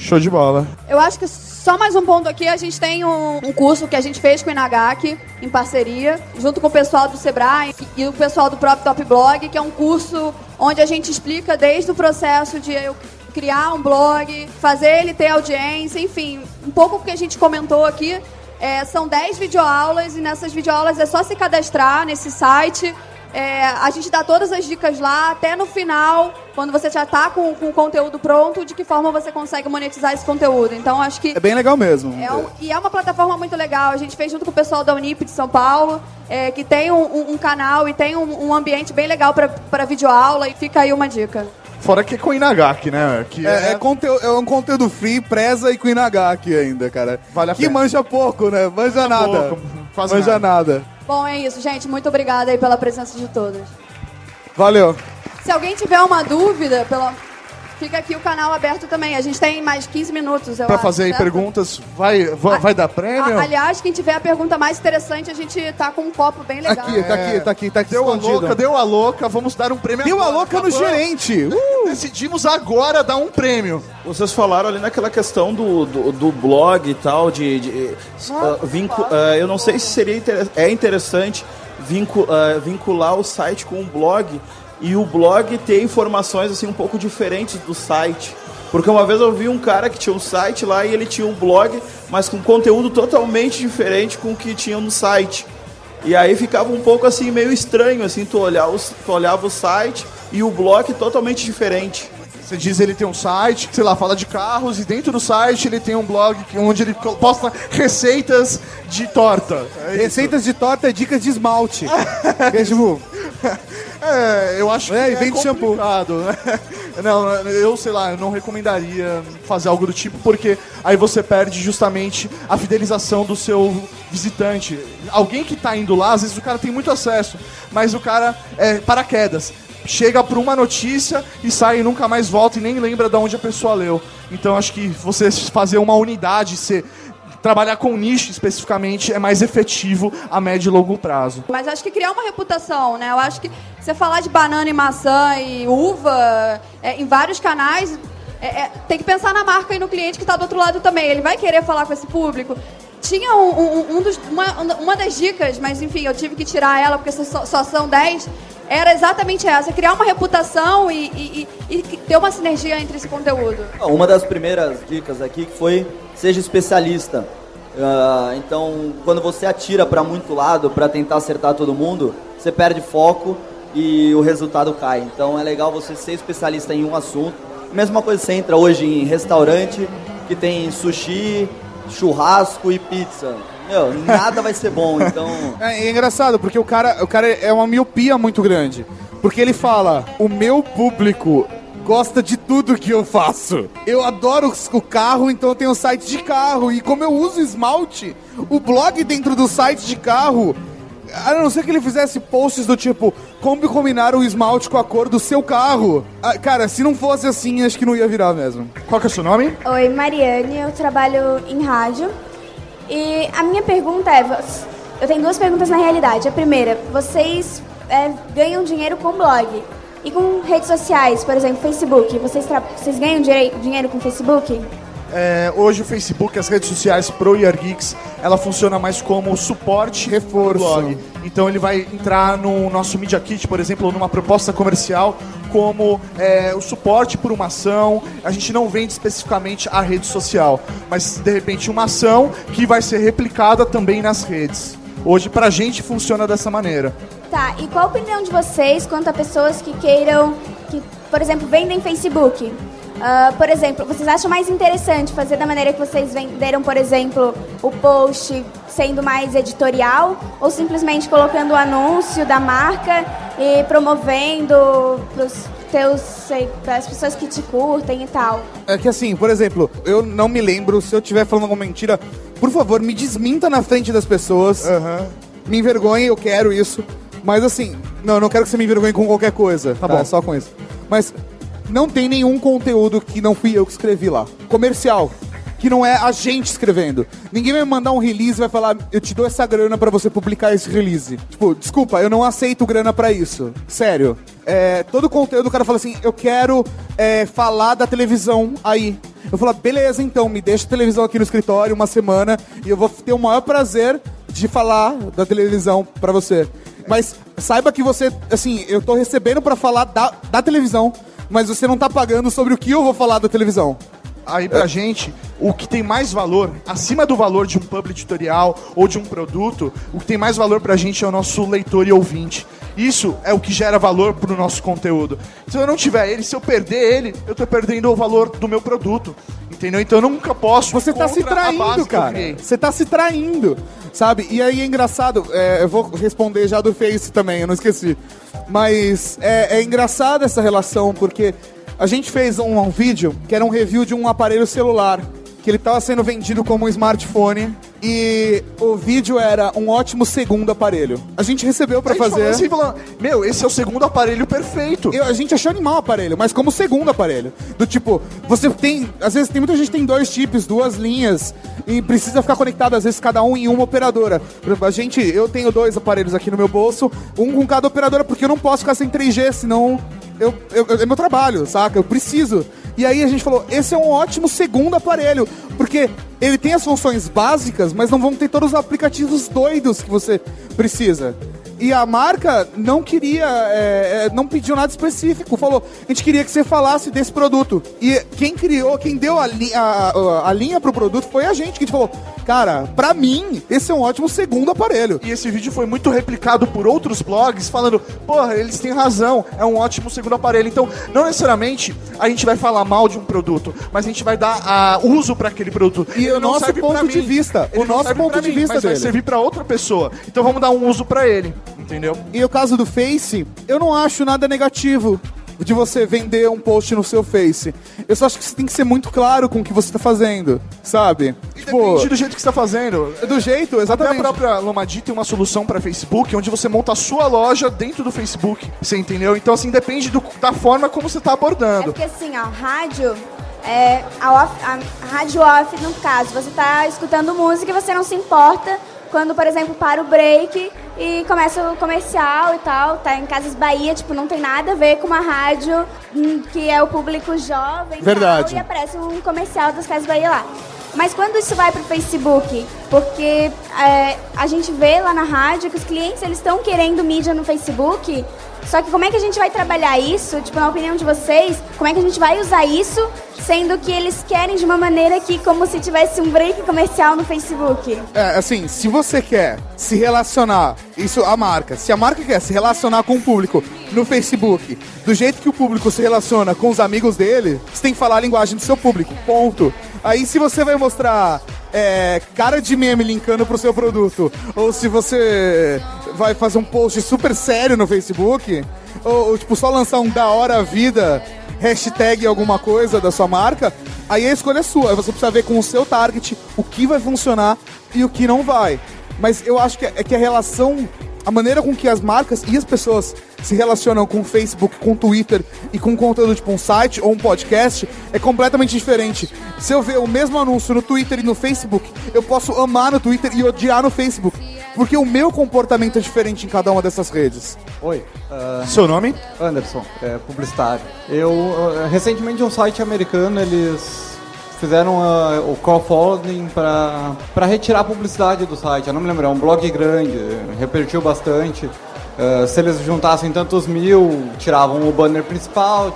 Show de bola. Eu acho que só mais um ponto aqui, a gente tem um, um curso que a gente fez com o Inagaki, em parceria, junto com o pessoal do Sebrae e o pessoal do próprio Top Blog, que é um curso onde a gente explica desde o processo de eu criar um blog, fazer ele ter audiência, enfim, um pouco o que a gente comentou aqui. É, são 10 videoaulas e nessas videoaulas é só se cadastrar nesse site. É, a gente dá todas as dicas lá, até no final, quando você já está com, com o conteúdo pronto, de que forma você consegue monetizar esse conteúdo. Então, acho que É bem legal mesmo. é um- e é uma plataforma muito legal. A gente fez junto com o pessoal da Unip de São Paulo, é, que tem um, um- um canal e tem um, um ambiente bem legal para videoaula. E fica aí uma dica. Fora que é com Inagaki, né? Que É, é conteúdo, é um conteúdo free, preza e com Inagaki ainda, cara. Vale a que pena. manja pouco, né? Manja nada. pouco, manja nada. Bom, é isso, gente. Muito obrigada aí pela presença de todos. Valeu. Se alguém tiver uma dúvida, pela... fica aqui o canal aberto também. A gente tem mais 15 minutos, acho, fazer aí certo? perguntas, vai, vai, vai dar prêmio? A- aliás, quem tiver a pergunta mais interessante, a gente tá com um copo bem legal. Aqui, tá aqui, tá aqui, tá aqui Deu a escondido. louca, deu a louca, vamos dar um prêmio Deu a agora. louca no gerente. (laughs) Uh! Decidimos agora dar um prêmio. Vocês falaram ali naquela questão do, do, do blog e tal, de. de ah, vincu- ah, eu não sei se seria inter- é interessante vincu- ah, vincular o site com o blog e o blog ter informações assim um pouco diferentes do site. Porque uma vez eu vi um cara que tinha um site lá e ele tinha um blog, mas com conteúdo totalmente diferente com o que tinha no site. E aí ficava um pouco assim meio estranho assim, tu, olhar os, tu olhava o site e o blog totalmente diferente. Você diz ele tem um site, sei lá, fala de carros, e dentro do site ele tem um blog onde ele posta receitas de torta. É. Receitas de torta e dicas de esmalte. (laughs) Que é, É, eu acho que É, é vende shampoo. complicado, né? (laughs) Não, eu sei lá, eu não recomendaria fazer algo do tipo, porque aí você perde justamente a fidelização do seu visitante. Alguém que tá indo lá, às vezes o cara tem muito acesso, mas o cara é paraquedas. Chega por uma notícia e sai e nunca mais volta e nem lembra de onde a pessoa leu. Então acho que você fazer uma unidade, ser, trabalhar com nicho especificamente é mais efetivo a médio e longo prazo. Mas acho que criar uma reputação, né? Eu acho que você falar de banana e maçã e uva é, em vários canais, é, é, tem que pensar na marca e no cliente que está do outro lado também. Ele vai querer falar com esse público. Tinha um, um- um dos, uma, uma das dicas, mas enfim, eu tive que tirar ela porque só, só são 10. Era exatamente essa, criar uma reputação e, e- e- e ter uma sinergia entre esse conteúdo. Uma das primeiras dicas aqui foi seja especialista. Ah, então, quando você atira para muito lado para tentar acertar todo mundo, você perde foco e o resultado cai. Então, é legal você ser especialista em um assunto. Mesma coisa você entra hoje em restaurante que tem sushi, churrasco e pizza. Meu, nada vai ser bom. Então, É, é engraçado, porque o cara, o cara é uma miopia muito grande. Porque ele fala, o meu público gosta de tudo que eu faço. Eu adoro o carro, então eu tenho um site de carro. E como eu uso esmalte, o blog dentro do site de carro... A não ser que ele fizesse posts do tipo, como combinar o esmalte com a cor do seu carro. Ah, cara, se não fosse assim, acho que não ia virar mesmo. Qual que é o seu nome? Oi, Mariane, eu trabalho em rádio. E a minha pergunta é: eu tenho duas perguntas na realidade. A primeira, vocês é, ganham dinheiro com blog e com redes sociais, por exemplo, Facebook. Vocês, vocês ganham dinheiro com Facebook? É, hoje o Facebook, as redes sociais pro Year Geeks, ela funciona mais como suporte Reforço. blog. Então ele vai entrar no nosso Media Kit, por exemplo, numa proposta comercial como é, o suporte por uma ação. A gente não vende especificamente a rede social, mas de repente uma ação que vai ser replicada também nas redes. Hoje pra gente funciona dessa maneira. Tá, e qual a opinião de vocês quanto a pessoas que queiram, que, por exemplo, vendem Facebook? Ah, por exemplo, vocês acham mais interessante fazer da maneira que vocês venderam, por exemplo, o post sendo mais editorial ou simplesmente colocando o anúncio da marca e promovendo pros teus, para as pessoas que te curtem e tal? É que assim, por exemplo, eu não me lembro, se eu estiver falando alguma mentira, por favor, me desminta na frente das pessoas. Me envergonhe, eu quero isso. Mas assim, não, eu não quero que você me envergonhe com qualquer coisa. Tá, bom. Só com isso. Mas não tem nenhum conteúdo que não fui eu que escrevi lá. Comercial. que não é a gente escrevendo. Ninguém vai me mandar um release e vai falar, eu te dou essa grana pra você publicar esse release. Tipo, desculpa, eu não aceito grana pra isso. Sério. É, todo o conteúdo o cara fala assim, eu quero é, falar da televisão aí. Eu falo, beleza, então, me deixa a televisão aqui no escritório uma semana e eu vou ter o maior prazer de falar da televisão pra você. Mas saiba que você, assim, eu tô recebendo pra falar da, da televisão, mas você não tá pagando sobre o que eu vou falar da televisão. Aí pra gente, o que tem mais valor, acima do valor de um pub editorial ou de um produto, o que tem mais valor pra gente é o nosso leitor e ouvinte. Isso é o que gera valor pro nosso conteúdo. Se eu não tiver ele, se eu perder ele, eu tô perdendo o valor do meu produto. Entendeu? Então eu nunca posso. Você tá se traindo, cara. Você tá se traindo, sabe? E aí é engraçado, é, eu vou responder já do Face também, eu não esqueci. Mas é, é engraçado essa relação, porque a gente fez um, um vídeo que era um review de um aparelho celular, que ele tava sendo vendido como um smartphone. E o vídeo era um ótimo segundo aparelho. A gente recebeu pra A gente falou fazer. assim, falou, meu, esse é o segundo aparelho perfeito. Eu- a gente achou animal o aparelho, mas como segundo aparelho. Do tipo, você tem. Às vezes tem muita gente que tem dois chips, duas linhas, e precisa ficar conectado, às vezes, cada um em uma operadora. A gente, eu tenho dois aparelhos aqui no meu bolso, um com cada operadora, porque eu não posso ficar sem 3G, senão eu- eu- é meu trabalho, saca? Eu preciso. E aí a gente falou, esse é um ótimo segundo aparelho, porque ele tem as funções básicas, mas não vão ter todos os aplicativos doidos que você precisa. E a marca não queria, é, é, não pediu nada específico. Falou, a gente queria que você falasse desse produto. E quem criou, quem deu a, li a, a, linha pro produto foi a gente, que a gente falou, cara, pra mim, esse é um ótimo segundo aparelho. E esse vídeo foi muito replicado por outros blogs falando, porra, eles têm razão, é um ótimo segundo aparelho. Então, não necessariamente a gente vai falar mal de um produto, mas a gente vai dar uso pra aquele produto. E Ele o nosso ponto de vista, Ele o nosso ponto de mim, vista mas vai dele. servir pra outra pessoa. Então vamos dar um uso pra ele, entendeu? E o caso do Face, eu não acho nada negativo de você vender um post no seu Face. Eu só acho que você tem que ser muito claro com o que você tá fazendo, sabe? Tipo, Depende do jeito que você tá fazendo. do jeito, Até a exatamente. própria Lomadi tem uma solução para Facebook, onde você monta a sua loja dentro do Facebook. Você entendeu? Então, assim, depende do- da forma como você tá É abordando. porque assim, ó, rádio, é, a, off- a rádio off, no caso, você tá escutando música e você não se importa quando, por exemplo, para o break e começa o comercial e tal, tá em Casas Bahia, tipo, não tem nada a ver com uma rádio hum, que é o público jovem e Verdade. tal, e aparece um comercial das Casas Bahia lá. Mas quando isso vai pro Facebook, porque é, a gente vê lá na rádio que os clientes eles estão querendo mídia no Facebook, só que como é que a gente vai trabalhar isso? Tipo, na opinião de vocês, como é que a gente vai usar isso, sendo que eles querem de uma maneira que como se tivesse um break comercial no Facebook? É, assim, se você quer se relacionar, isso a marca, se a marca quer se relacionar com o público no Facebook, do jeito que o público se relaciona com os amigos dele, você tem que falar a linguagem do seu público, ponto. Aí se você vai mostrar é, cara de meme linkando pro seu produto, ou se você vai fazer um post super sério no Facebook, ou, ou, tipo só lançar um da hora vida hashtag alguma coisa da sua marca, aí a escolha é sua. Você precisa ver com o seu target o que vai funcionar e o que não vai. Mas eu acho que é que a relação, a maneira com que as marcas e as pessoas se relacionam com o Facebook, com o Twitter e com conteúdo tipo um site ou um podcast é completamente diferente. Se eu ver o mesmo anúncio no Twitter e no Facebook, eu posso amar no Twitter e odiar no Facebook. Porque o meu comportamento é diferente em cada uma dessas redes. Oi, ah, Seu nome? Anderson, é, publicitário. Eu, ah, recentemente, um site americano, eles fizeram ah, o crowdfunding para retirar a publicidade do site. Eu não me lembro, é um blog grande, repercutiu bastante. Ah, se eles juntassem tantos mil, tiravam o banner principal,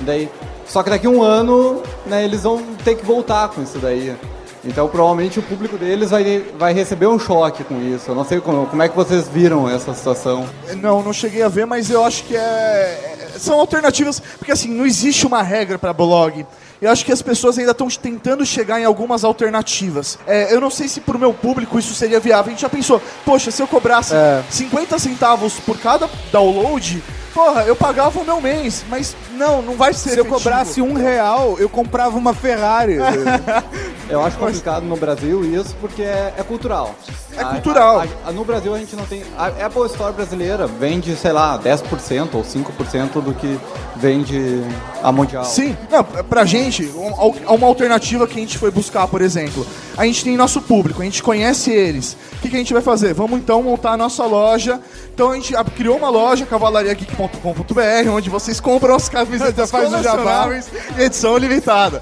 daí... Só que daqui a um ano, né, eles vão ter que voltar com isso daí. Então, provavelmente, o público deles vai, vai receber um choque com isso. Eu não sei como, como é que vocês viram essa situação. Não, não cheguei a ver, mas eu acho que é, é- são alternativas, porque assim, não existe uma regra para blog. Eu acho que as pessoas ainda estão tentando chegar em algumas alternativas. É, eu não sei se pro meu público isso seria viável. A gente já pensou, poxa, se eu cobrasse É. 50 centavos por cada download, porra, eu pagava o meu mês. Mas não, não vai ser Se eu efetivo. cobrasse um real, eu comprava uma Ferrari. Eu acho complicado no Brasil isso porque é, é cultural. É A- cultural. a- a- no Brasil a gente não tem. A Apple Store brasileira vende, sei lá, 10% ou 5% do que vende a mundial. Sim, não, pra- gente, um- al- uma alternativa que a gente foi buscar, por exemplo, a gente tem nosso público, a gente conhece eles. O que, que a gente vai fazer? Vamos então montar a nossa loja. Então a gente criou uma loja, cavalariageek.com.br, onde vocês compram as camisetas colecionáveis edição limitada.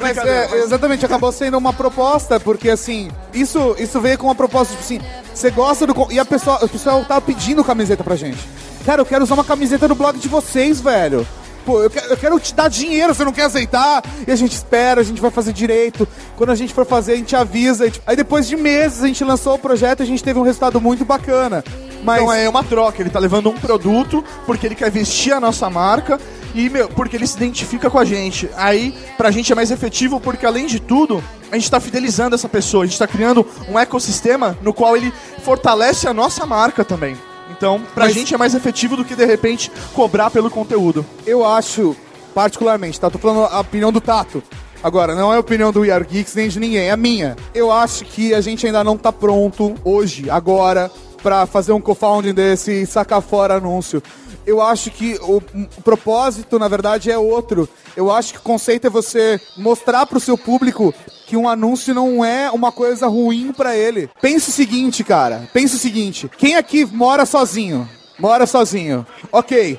Mas é, exatamente, acabou sendo uma proposta, porque assim, isso, isso veio com uma proposta, tipo assim, você gosta do. E a pessoa, o pessoal tava pedindo camiseta pra gente. Cara, eu quero usar uma camiseta do blog de vocês, velho. Pô, eu quero, eu quero te dar dinheiro, você não quer aceitar? E a gente espera, a gente vai fazer direito. Quando a gente for fazer, a gente avisa. Aí depois de meses a gente lançou o projeto e a gente teve um resultado muito bacana. Mas Então é uma troca, ele tá levando um produto porque ele quer vestir a nossa marca e, meu, porque ele se identifica com a gente. Aí, pra gente é mais efetivo porque, além de tudo, a gente tá fidelizando essa pessoa, a gente tá criando um ecossistema no qual ele fortalece a nossa marca também. Então, pra Mas- gente é mais efetivo do que, de repente, cobrar pelo conteúdo. eu acho, particularmente, tá? Tô falando a opinião do Tato. Agora, não é a opinião do We Are Geeks nem de ninguém, é a minha. Eu acho que a gente ainda não tá pronto hoje, agora, pra fazer um co-founding desse e sacar fora anúncio. Eu acho que o, o propósito, na verdade, é outro. Eu acho que o conceito é você mostrar pro seu público que um anúncio não é uma coisa ruim pra ele. Pensa o seguinte, cara. Pensa o seguinte. Quem aqui mora sozinho? Mora sozinho. Ok.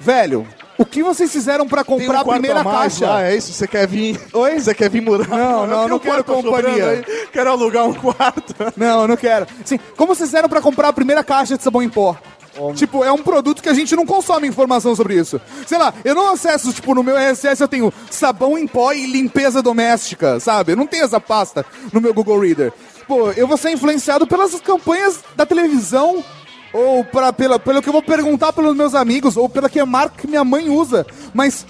Velho, o que vocês fizeram pra um comprar a primeira caixa? lá, é isso? Você quer vir? Oi? Você quer vir morar? Não, não, Tem não quero companhia. Quero alugar um quarto. Não, eu não quero. Sim, como vocês fizeram pra comprar a primeira caixa de sabão em pó? Tipo, é um produto que a gente não consome informação sobre isso. Sei lá, eu não acesso, tipo, no meu RSS eu tenho sabão em pó e limpeza doméstica, sabe? Eu não tenho essa pasta no meu Google Reader. Pô, eu vou ser influenciado pelas campanhas da televisão ou pra, pela, pelo que eu vou perguntar pelos meus amigos ou pela que marca que minha mãe usa. Mas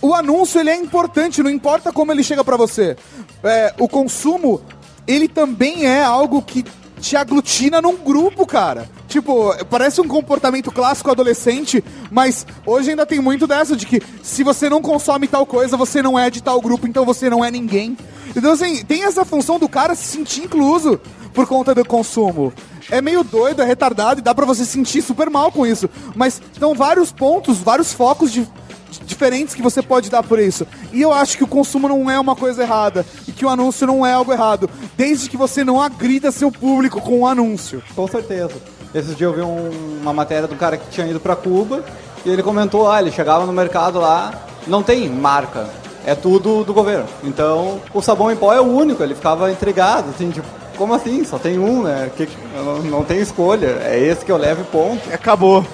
o anúncio, ele é importante, não importa como ele chega pra você. É, o consumo, ele também é algo que te aglutina num grupo, cara. Tipo, parece um comportamento clássico adolescente, mas hoje ainda tem muito dessa de que se você não consome tal coisa, você não é de tal grupo, então você não é ninguém. Então, assim, tem essa função do cara se sentir incluso por conta do consumo. É meio doido, é retardado e dá pra você se sentir super mal com isso. Mas são vários pontos, vários focos de, de- diferentes que você pode dar por isso. E eu acho que o consumo não é uma coisa errada e que o anúncio não é algo errado, desde que você não agrida seu público com o anúncio. Com certeza. Esses dias eu vi um- uma matéria do cara que tinha ido pra Cuba e ele comentou, ah, ele chegava no mercado lá, não tem marca, é tudo do governo. Então, o sabão em pó é o único, ele ficava intrigado, assim, tipo, como assim? Só tem um, né? Que, não, não tem escolha, é esse que eu levo e ponto. Acabou.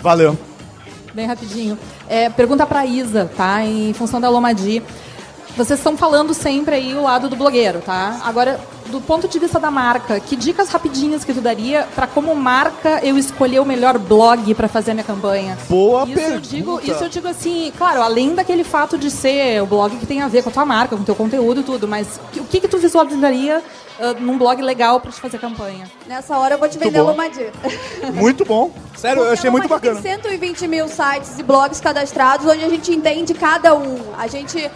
Valeu. Bem rapidinho. É, pergunta pra Isa, tá? Em função da Lomadi. Vocês estão falando sempre aí o lado do blogueiro, tá? Agora, do ponto de vista da marca, que dicas rapidinhas que tu daria pra como marca eu escolher o melhor blog pra fazer a minha campanha? Boa isso pergunta. Eu digo, isso eu digo assim, claro, além daquele fato de ser o blog que tem a ver com a tua marca, com o teu conteúdo e tudo, mas o que que tu visualizaria ah, num blog legal pra te fazer campanha? Nessa hora eu vou te vender a bom. Lomadi. (laughs) Muito bom. Sério, eu achei muito bacana. Tem 120 mil sites e blogs cadastrados onde a gente entende cada um. A gente.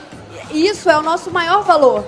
Isso é o nosso maior valor.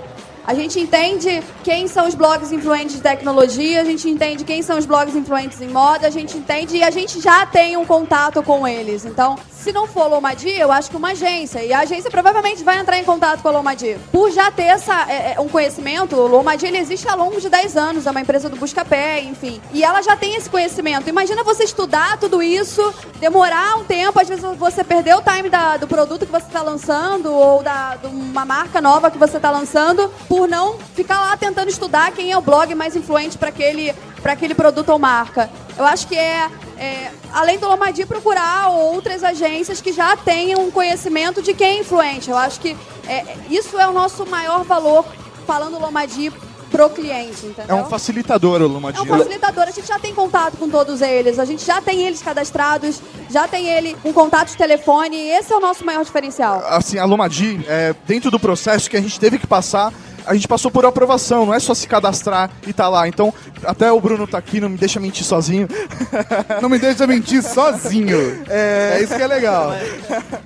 A gente entende quem são os blogs influentes de tecnologia, a gente entende quem são os blogs influentes em moda, a gente entende e a gente já tem um contato com eles. Então, se não for Lomadi, eu acho que uma agência. E a agência provavelmente vai entrar em contato com a Lomadi. Por já ter essa, é, é, um conhecimento, o Lomadi ele existe há longo de 10 anos, é uma empresa do Buscapé, enfim. E ela já tem esse conhecimento. Imagina você estudar tudo isso, demorar um tempo, às vezes você perder o time da- do produto que você está lançando ou da, de uma marca nova que você está lançando, por não ficar lá tentando estudar quem é o blog mais influente para aquele, pra aquele produto ou marca. Eu acho que é, é, além do Lomadi, procurar outras agências que já tenham um conhecimento de quem é influente. Eu acho que é, isso é o nosso maior valor, falando Lomadi pro cliente, entendeu? É um facilitador o É Lomadinha. um facilitador, a gente já tem contato com todos eles, a gente já tem eles cadastrados, já tem ele com contato de telefone, esse é o nosso maior diferencial. assim, a Lomadi, é, dentro do processo que a gente teve que passar, a gente passou por aprovação, não é só se cadastrar e tá lá. Então, até o Bruno tá aqui, não me deixa mentir sozinho. (laughs) Não me deixa mentir sozinho. É, isso que é legal.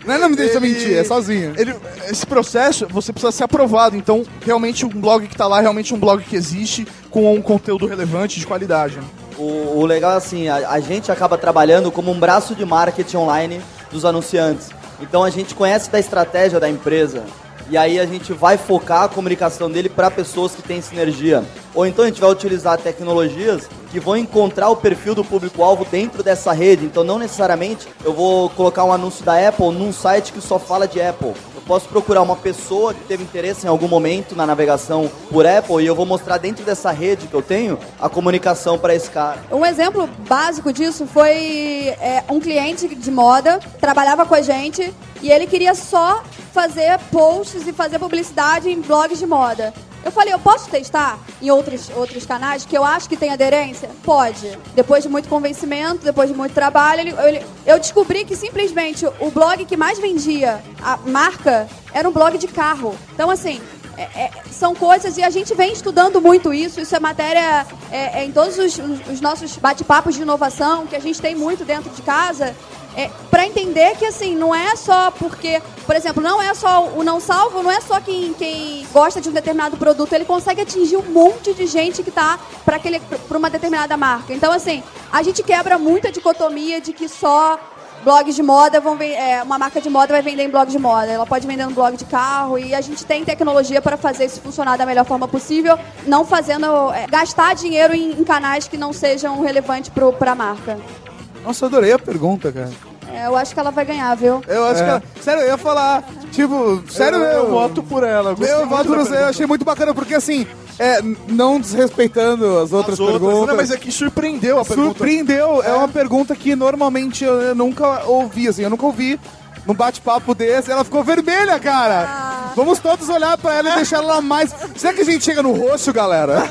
Não é não me deixa Ele- mentir, é sozinho. Ele- esse processo, você precisa ser aprovado. Então, realmente, um blog que tá lá, é realmente um blog que existe, com um conteúdo relevante, de qualidade. né? O, o legal é assim, a, a gente acaba trabalhando como um braço de marketing online dos anunciantes. Então a gente conhece da estratégia da empresa e aí a gente vai focar a comunicação dele para pessoas que têm sinergia. Ou então a gente vai utilizar tecnologias que vão encontrar o perfil do público-alvo dentro dessa rede. Então não necessariamente eu vou colocar um anúncio da Apple num site que só fala de Apple. Posso procurar uma pessoa que teve interesse em algum momento na navegação por Apple e eu vou mostrar dentro dessa rede que eu tenho a comunicação para esse cara. Um exemplo básico disso foi é, um cliente de moda, trabalhava com a gente e ele queria só fazer posts e fazer publicidade em blogs de moda. Eu falei, eu posso testar em outros, outros canais que eu acho que tem aderência? Pode. Depois de muito convencimento, depois de muito trabalho, ele- ele- eu descobri que simplesmente o blog que mais vendia a marca era um blog de carro. Então, assim, é- é- são coisas e a gente vem estudando muito isso. Isso é matéria é, é em todos os, os- os nossos bate-papos de inovação que a gente tem muito dentro de casa. É, para entender que assim não é só porque, por exemplo, não é só o não salvo, não é só quem, quem gosta de um determinado produto, ele consegue atingir um monte de gente que tá para uma determinada marca. Então assim, a gente quebra muito a dicotomia de que só blogs de moda vão é, uma marca de moda vai vender em blog de moda. Ela pode vender no blog de carro e a gente tem tecnologia para fazer isso funcionar da melhor forma possível, não fazendo é, gastar dinheiro em, em canais que não sejam relevantes para a marca. Nossa, eu adorei a pergunta, cara. É, eu acho que ela vai ganhar, viu? Eu acho É. que ela... Sério, eu ia falar, tipo, sério eu, eu, eu voto por ela. gostei Eu voto por você, eu achei muito bacana, porque assim, é, não desrespeitando as outras As outras, perguntas. não, mas é que surpreendeu a pergunta. Surpreendeu, é. uma pergunta que normalmente eu, eu nunca ouvi, assim, eu nunca ouvi num bate-papo desse, ela ficou vermelha, cara. Vamos todos olhar pra ela e deixar ela mais... Será que a gente chega no roxo, galera? (laughs)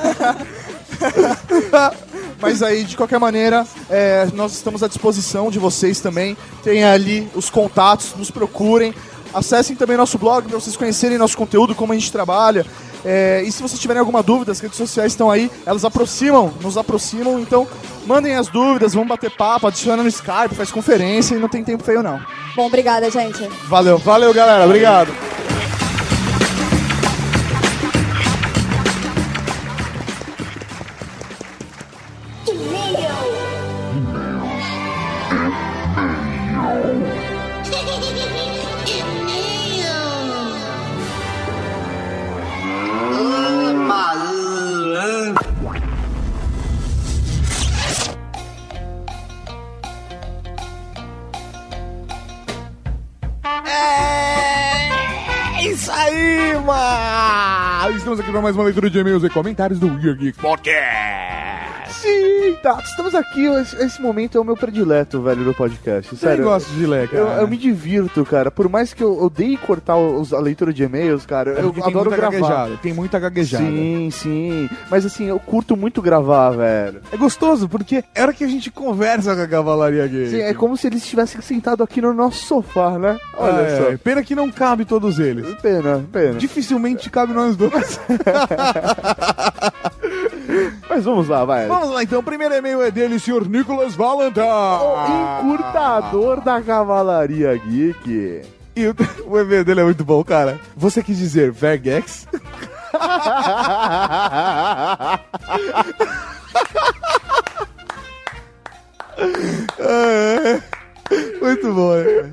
Mas aí, de qualquer maneira, é, nós estamos à disposição de vocês também. Tem ali os contatos, nos procurem. Acessem também nosso blog para vocês conhecerem nosso conteúdo, como a gente trabalha. É, e se vocês tiverem alguma dúvida, as redes sociais estão aí, elas aproximam, nos aproximam. Então, mandem as dúvidas, vamos bater papo, adiciona no Skype, faz conferência e não tem tempo feio, não. Bom, obrigada, gente. Valeu. Valeu, galera, obrigado. Mano! Estamos aqui para mais uma leitura de e-mails e comentários do Weird Geek Podcast. Sim, tá. Estamos aqui, esse, esse momento é o meu predileto, velho, do podcast. Sério, eu gosto de ler, cara. Eu, eu me divirto, cara. Por mais que eu odeie cortar os- a leitura de e-mails, cara, É eu adoro gravar. gaguejada, tem muita gaguejada. Sim, sim. Mas assim, eu curto muito gravar, velho. É gostoso, porque é hora que a gente conversa com a Cavalaria Gay. Sim, é como se eles estivessem sentados aqui no nosso sofá, né? Olha Ah, é. só. Pena que não cabe todos eles. Pena, pena. Dificilmente cabe nós dois. (laughs) Mas vamos lá, vai. Vamos lá então, o primeiro e-mail é dele, senhor Nicolas Valentine. O encurtador da Cavalaria Geek. E o, (laughs) o e-mail dele é muito bom, cara. Você quis dizer Vergex? (laughs) É, muito bom, né?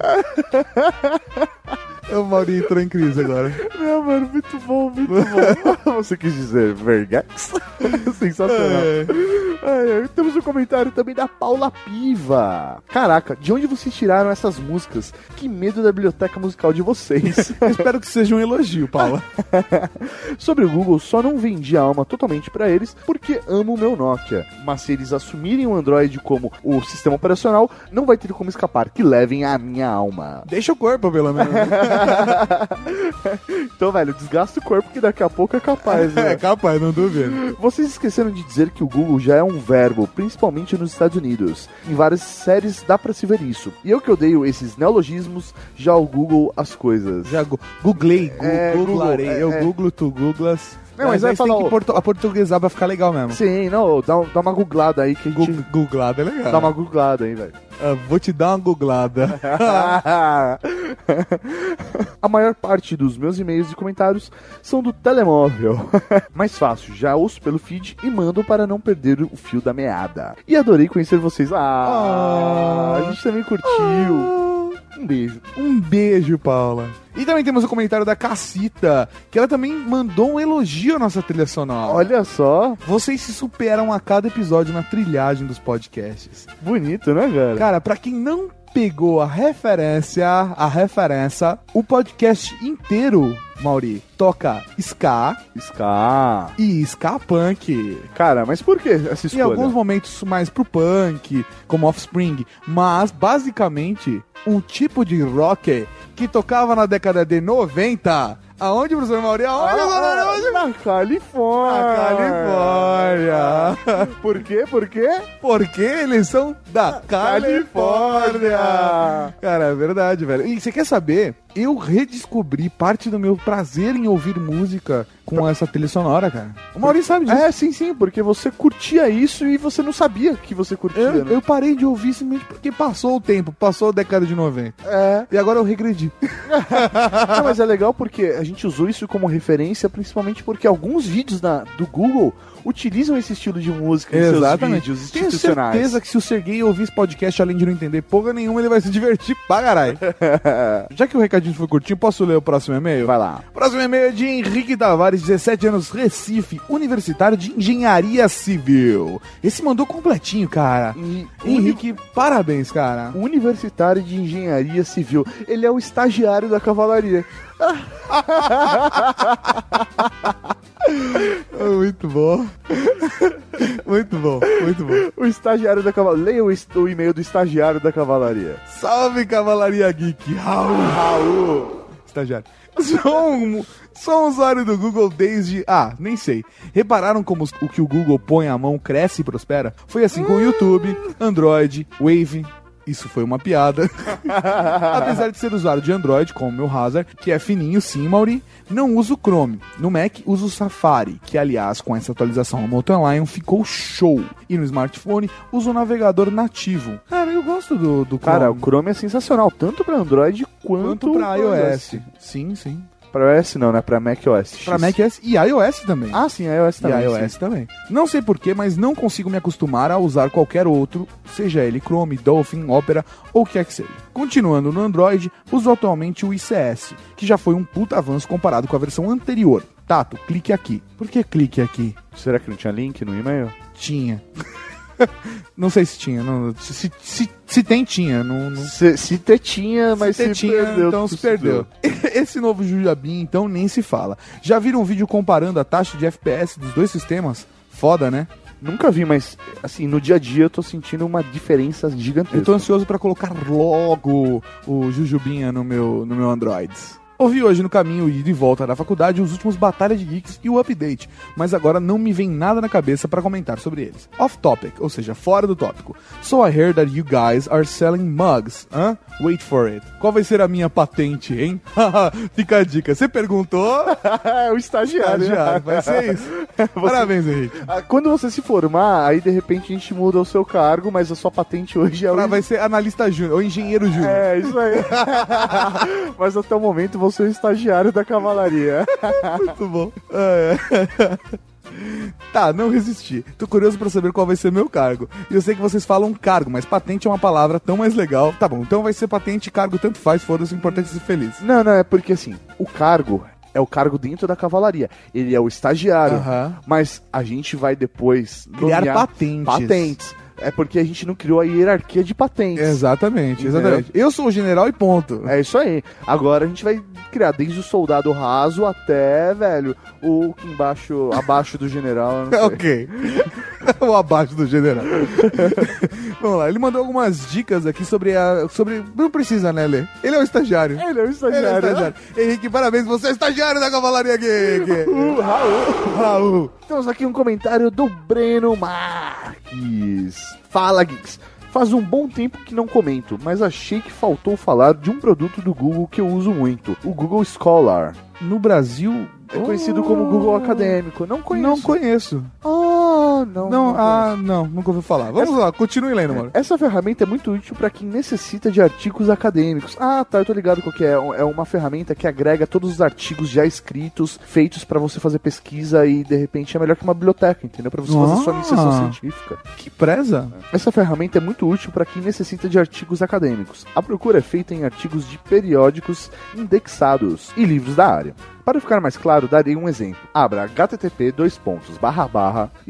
(laughs) É, O Maurinho entrou em crise agora. Não, mano, muito bom, muito bom. (laughs) Você quis dizer Vergex? (laughs) Sensacional. É. Ai, temos um comentário também da Paula Piva. Caraca, de onde vocês tiraram essas músicas? Que medo da biblioteca musical de vocês. (laughs) Espero que seja um elogio, Paula. Sobre o Google, só não vendi a alma totalmente pra eles porque amo o meu Nokia. Mas se eles assumirem o Android como o sistema operacional, não vai ter como escapar que levem a minha alma. Deixa o corpo, pelo menos. (laughs) então, velho, desgasta o corpo que daqui a pouco é capaz, né? (laughs) É capaz, não duvido. Vocês esqueceram de dizer que o Google já é um verbo, principalmente nos Estados Unidos. Em várias séries dá pra se ver isso. E eu que odeio esses neologismos, já o Google as coisas. Já gu- googlei, gu É, googlarei. Google, é, eu é. googlo, tu googlas. Não, mas aí vai você tem falar que portu- a portuguesar pra ficar legal mesmo. Sim, não, dá, dá uma googlada aí que a gente... Googlada é legal. Dá uma googlada aí, velho. Ah, vou te dar uma googlada. (laughs) A maior parte dos meus e-mails e comentários são do telemóvel. (laughs) Mais fácil, já ouço pelo feed e mando para não perder o fio da meada. E adorei conhecer vocês. Ah, a gente também curtiu. Um beijo. Um beijo, Paula. E também temos o comentário da Cacita, que ela também mandou um elogio à nossa trilha sonora. Olha só. Vocês se superam a cada episódio na trilhagem dos podcasts. Bonito, né, cara? Cara, pra quem não pegou a referência, a referência, o podcast inteiro, Mauri, toca ska Ska. e ska punk. Cara, mas por que essa Em escolha? alguns momentos mais pro punk, como Offspring, mas basicamente um tipo de rock que tocava na década de 90. Aonde, professor Mauri? Aonde? Aonde? Ah, na Califórnia. Na Califórnia. (laughs) Por quê? Por quê? Porque eles são da Califórnia. Cara, é verdade, velho. E você quer saber? Eu redescobri parte do meu prazer em ouvir música com essa trilha sonora, cara. O Mauri sabe disso. É, sim, sim, porque você curtia isso e você não sabia que você curtia, Eu, né? eu parei de ouvir simplesmente porque passou o tempo, passou a década de 90. É. E agora eu regredi. (laughs) Não, mas é legal porque a gente usou isso como referência, principalmente porque alguns vídeos na, do Google utilizam esse estilo de música em seus vídeos Tenho certeza que se o Serguei ouvir esse podcast, além de não entender porra nenhuma, ele vai se divertir pra caralho. (laughs) Já que o recadinho foi curtinho, posso ler o próximo e-mail? Vai lá. Próximo e-mail é de Henrique Tavares, 17 anos, Recife, universitário de Engenharia Civil. Esse mandou completinho, cara. Henrique, parabéns, cara. Universitário de Engenharia Civil. Ele é o estagiário da cavalaria. (laughs) Muito bom. Muito bom, muito bom. O estagiário da cavalaria. Leia o, o e-mail do estagiário da cavalaria. Salve, Cavalaria Geek. Raul, Raul. Estagiário. Sou um, sou um usuário do Google desde... Ah, nem sei. Repararam como o que o Google põe à mão cresce e prospera? Foi assim com o YouTube, Android, Wave... Isso foi uma piada. (laughs) Apesar de ser usuário de Android, como o meu Hazard, que é fininho sim, Mauri, não uso o Chrome. No Mac, uso o Safari, que aliás, com essa atualização Mountain Lion, ficou show. E no smartphone, uso o navegador nativo. Cara, eu gosto do, do Chrome. Cara, o Chrome é sensacional, tanto pra Android quanto, Quanto pra iOS. Sim, sim. Pra iOS não, né? Pra macOS. Pra macOS e iOS também. Ah, sim, iOS também. e iOS sim. também. Não sei porquê, mas não consigo me acostumar a usar qualquer outro, seja ele Chrome, Dolphin, Opera ou o que quer que seja. Continuando no Android, uso atualmente o ICS, que já foi um puta avanço comparado com a versão anterior. Tato, clique aqui. Por que clique aqui? Será que não tinha link no e-mail? Tinha. (laughs) não sei se tinha. Não, se, se, se tem, tinha. Não, não... Se, se te tinha, mas se, se tinha, perdeu. então se perdeu. (laughs) Esse novo Jujabim, então, nem se fala. Já viram um vídeo comparando a taxa de FPS dos dois sistemas? Foda, né? Nunca vi, mas assim, no dia a dia eu tô sentindo uma diferença gigantesca. Eu tô ansioso pra colocar logo o Jujubinha no meu, no meu Android. Ouvi hoje no caminho e de volta da faculdade os últimos Batalha de Geeks e o update, mas agora não me vem nada na cabeça pra comentar sobre eles. Off topic, ou seja, fora do tópico. So I heard that you guys are selling mugs. Hã? Wait for it. Qual vai ser a minha patente, hein? (laughs) Fica a dica. Você perguntou? (laughs) é o estagiário. Estagiário, vai ser isso. (laughs) Parabéns, Henrique. Ah, Quando você se formar, aí de repente a gente muda o seu cargo, mas a sua patente hoje é o. Pra- vai ser analista júnior ou engenheiro júnior. É, isso aí. mas até o momento você é o estagiário da cavalaria. (laughs) Muito bom. É. (laughs) Tá, não resisti. Tô curioso pra saber qual vai ser meu cargo. E eu sei que vocês falam cargo, mas patente é uma palavra tão mais legal. Tá bom, então vai ser patente, cargo, tanto faz, foda-se, o importante é ser feliz. Não, não, é porque assim, o cargo é o cargo dentro da cavalaria. Ele é o estagiário. Aham. Mas a gente vai depois Criar patentes. patentes. É porque a gente não criou a hierarquia de patentes. Exatamente, Entendeu? exatamente. Eu sou o general e ponto. É isso aí. Agora a gente vai criar desde o soldado raso até, velho, o que embaixo, abaixo do general. (laughs) ok. (laughs) (laughs) o abaixo do general. (laughs) Vamos lá, ele mandou algumas dicas aqui sobre a. sobre. Não precisa, né, Lê? Ele é o estagiário. Ele é o Ele é o estagiário. estagiário. Henrique, parabéns, você é estagiário da Cavalaria Geek. (laughs) Uh, Raul. Raul. Temos aqui um comentário do Breno Marques. Fala, Geeks. Faz um bom tempo que não comento, mas achei que faltou falar de um produto do Google que eu uso muito, o Google Scholar. No Brasil, É conhecido como Google Acadêmico. Não conheço. Não conheço. Ah, não. Não, ah, não, nunca ouvi falar. Vamos lá, continue lendo, mano. Essa ferramenta é muito útil para quem necessita de artigos acadêmicos. Ah, tá, eu tô ligado qual que é. É uma ferramenta que agrega todos os artigos já escritos, feitos para você fazer pesquisa e de repente é melhor que uma biblioteca, entendeu? Para você fazer sua Ah. iniciação científica. Que preza. Essa ferramenta é muito útil para quem necessita de artigos acadêmicos. A procura é feita em artigos de periódicos indexados e livros da área. Para ficar mais claro, darei um exemplo. Abra http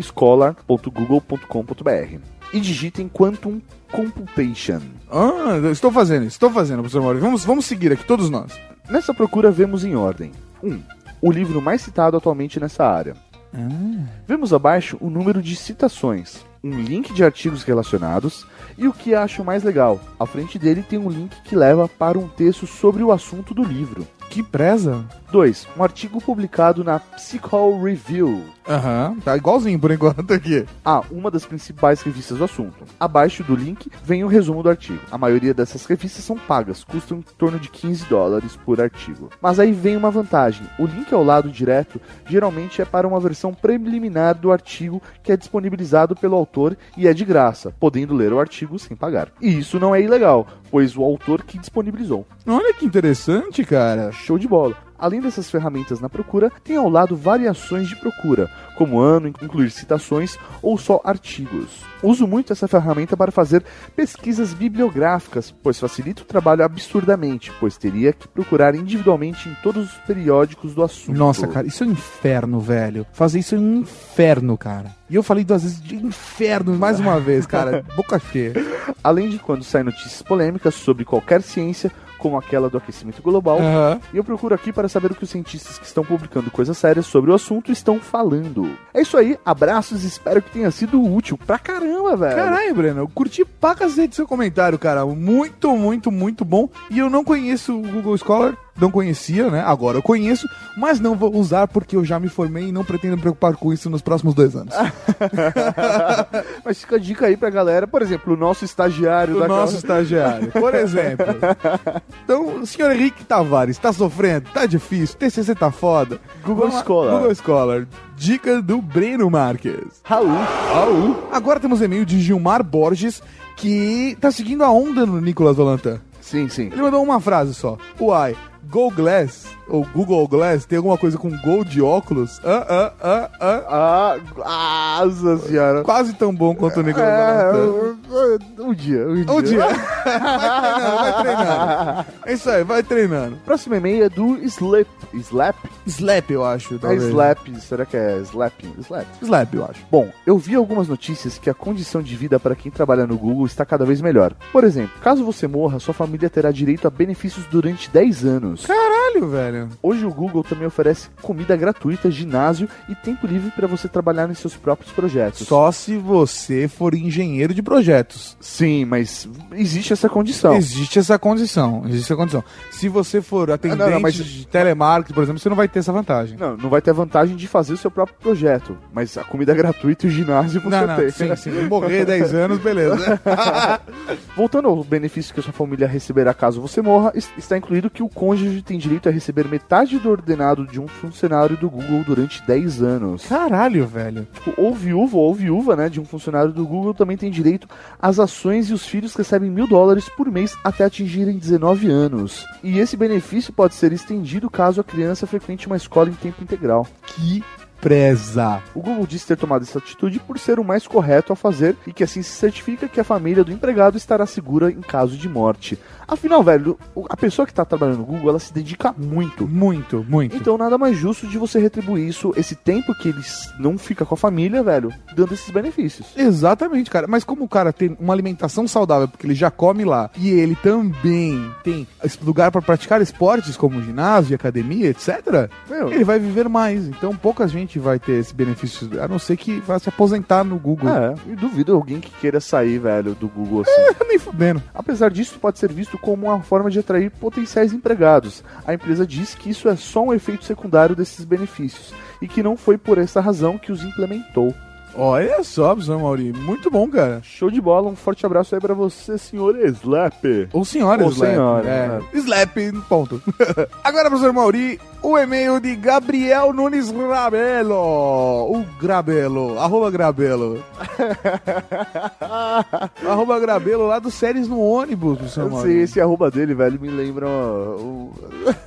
scholar.google.com.br e digitem Quantum Computation. Ah, estou fazendo, estou fazendo, professor Mauri. Vamos, vamos seguir aqui, todos nós. Nessa procura vemos em ordem. 1. Um, o livro mais citado atualmente nessa área. Vemos abaixo o número de citações, um link de artigos relacionados e o que acho mais legal. À frente dele tem um link que leva para um texto sobre o assunto do livro. Que preza. 2. Um artigo publicado na Psychol Review. Aham, tá igualzinho por enquanto (laughs) aqui. Ah, uma das principais revistas do assunto. Abaixo do link vem o resumo do artigo. A maioria dessas revistas são pagas, custam em torno de 15 dólares por artigo. Mas aí vem uma vantagem: o link ao lado direto geralmente é para uma versão preliminar do artigo que é disponibilizado pelo autor e é de graça, podendo ler o artigo sem pagar. E isso não é ilegal, pois o autor que disponibilizou. Olha que interessante, cara. Show de bola. Além dessas ferramentas na procura, tem ao lado variações de procura, como ano, incluir citações ou só artigos. Uso muito essa ferramenta para fazer pesquisas bibliográficas, pois facilita o trabalho absurdamente, pois teria que procurar individualmente em todos os periódicos do assunto. Nossa, cara, isso é um inferno, velho. Fazer isso é um inferno, cara. E eu falei duas vezes de inferno mais uma vez, cara. (laughs) Boca cheia. Além de quando saem notícias polêmicas sobre qualquer ciência, como aquela do aquecimento global, Aham. e eu procuro aqui para saber o que os cientistas que estão publicando coisas sérias sobre o assunto estão falando. É isso aí, abraços, espero que tenha sido útil pra caramba, velho. Caralho, Breno, eu curti pra cacete seu comentário, cara. Muito, muito, muito bom. E eu não conheço o Google Scholar, não conhecia, né? Agora eu conheço, mas não vou usar porque eu já me formei e não pretendo me preocupar com isso nos próximos dois anos. (laughs) Mas fica a dica aí pra galera, por exemplo, o nosso estagiário O da nosso estagiário, por exemplo. (laughs) Então, senhor Henrique Tavares, tá sofrendo? Tá difícil? TCC tá foda? Google Vamos. Scholar. Google Scholar. Dica do Breno Marques. Raul. Raul. Agora temos e-mail de Gilmar Borges, que tá seguindo a onda no Nicolas Valentin. Sim, sim. Ele mandou uma frase só. Uai, Go Glass, ou Google Glass, tem alguma coisa com Go de óculos? Ah, ah, ah, ah. Ah, nossa senhora. Quase tão bom quanto o Nicolas É, Valentin. um dia, um dia. Um dia. vai treinando, vai treinando. É isso aí, vai treinando. Próximo e-mail é do Slap. Slap? Slap, eu acho. É talvez. Slap, será que é Slap? Slap. Slap, eu acho. Bom, eu vi algumas notícias que a condição de vida para quem trabalha no Google está cada vez melhor. Por exemplo, caso você morra, sua família terá direito a benefícios durante 10 anos. Caralho, velho. Hoje o Google também oferece comida gratuita, ginásio e tempo livre para você trabalhar nos seus próprios projetos. Só se você for engenheiro de projetos. Sim, mas existe essa condição. Existe essa condição. Existe essa condição. Se você for atendente não, não, mas- de telemarketing, por exemplo, você não vai ter essa vantagem. Não, não vai ter a vantagem de fazer o seu próprio projeto, mas a comida gratuita e o ginásio você Não, não, tem. sim, sim. Morrer (laughs) 10 anos, beleza. (laughs) Voltando ao benefício que a sua família receberá caso você morra, es- está incluído que o cônjuge tem direito a receber metade do ordenado de um funcionário do Google durante 10 anos. Caralho, velho. Tipo, ou viúvo ou viúva, né, de um funcionário do Google também tem direito às ações e os filhos recebem mil dólares por mês até atingirem 19 anos. E esse benefício pode ser estendido caso a criança frequente uma escola em tempo integral. Que preza. O Google diz ter tomado essa atitude por ser o mais correto a fazer e que assim se certifica que a família do empregado estará segura em caso de morte. Afinal, velho, a pessoa que está trabalhando no Google, ela se dedica muito. Muito, muito. Então nada mais justo de você retribuir isso, esse tempo que ele s- não fica com a família, velho, dando esses benefícios. Exatamente, cara. Mas como o cara tem uma alimentação saudável, porque ele já come lá, e ele também tem lugar para praticar esportes como ginásio, academia, etc., Meu, ele vai viver mais. Então pouca gente vai ter esse benefício, a não ser que vá se aposentar no Google. É, e duvido alguém que queira sair, velho, do Google assim. (laughs) Nem fudendo. Apesar disso, pode ser visto como uma forma de atrair potenciais empregados. A empresa diz que isso é só um efeito secundário desses benefícios e que não foi por essa razão que os implementou. Olha só, professor Mauri. Muito bom, cara. Show de bola, um forte abraço aí pra você, senhor Slap. Ou senhora Ou Slap. senhora, É. Slap, ponto. (laughs) Agora, professor Mauri, o e-mail de Gabriel Nunes Grabelo. O Grabelo, arroba Grabelo. (laughs) arroba Grabelo lá do Séries no ônibus, professor Eu Mauri. sei, esse arroba dele, velho, me lembra o...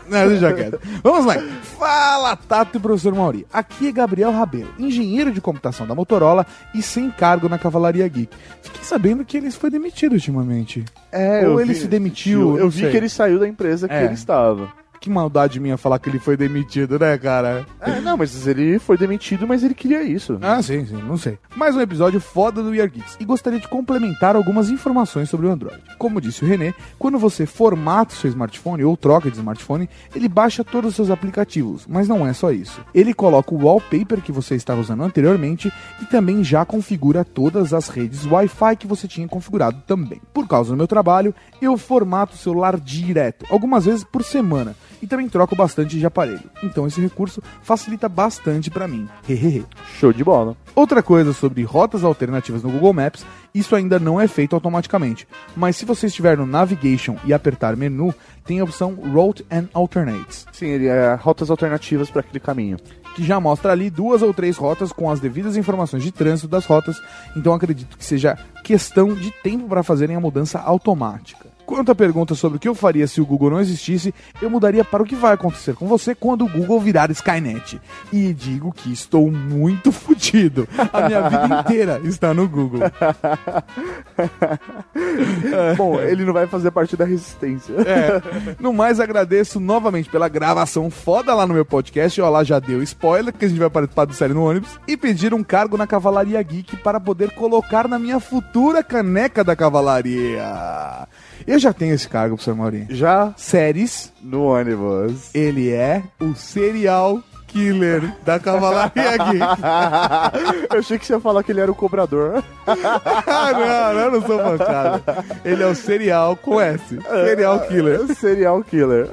Não, deixa quieto. Vamos lá. Fala, Tato e professor Mauri. Aqui é Gabriel Rabelo, engenheiro de computação da Motorola e sem cargo na Cavalaria Geek. Fiquei sabendo que ele foi demitido ultimamente. É, Ou eu ele vi- se demitiu. Eu não vi sei. que ele saiu da empresa que É. ele estava. Que maldade minha falar que ele foi demitido, né, cara? É, não, mas ele foi demitido, mas ele queria isso. Ah, sim, sim, não sei. Mais um episódio foda do We Are Geeks e gostaria de complementar algumas informações sobre o Android. Como disse o René, quando você formata o seu smartphone ou troca de smartphone, ele baixa todos os seus aplicativos, mas não é só isso. Ele coloca o wallpaper que você estava usando anteriormente e também já configura todas as redes Wi-Fi que você tinha configurado também. Por causa do meu trabalho, eu formato o celular direto, algumas vezes por semana, e também troco bastante de aparelho. Então esse recurso facilita bastante pra mim. Hehehe. Show de bola. Outra coisa sobre rotas alternativas no Google Maps, isso ainda não é feito automaticamente, mas se você estiver no Navigation e apertar menu, tem a opção Route and Alternates, Sim, ele é rotas alternativas para aquele caminho. que já mostra ali duas ou três rotas com as devidas informações de trânsito das rotas, então acredito que seja questão de tempo para fazerem a mudança automática. Quanto à pergunta sobre o que eu faria se o Google não existisse, eu mudaria para o que vai acontecer com você quando o Google virar Skynet. E digo que estou muito (laughs) fudido. A minha vida (laughs) inteira está no Google. (laughs) Bom, ele não vai fazer parte da resistência. É. No mais, agradeço novamente pela gravação foda lá no meu podcast. Ó, lá já deu spoiler que a gente vai participar do série no ônibus. E pedir um cargo na Cavalaria Geek para poder colocar na minha futura caneca da Cavalaria. Eu já tenho esse cargo, professor Maurinho. Já Séries, no ônibus. ele é o serial killer da Cavalaria Geek. (laughs) Eu achei que você ia falar que ele era o cobrador. ah, não, não, eu não sou bancada. Ele é o serial com S. Serial killer. Serial killer.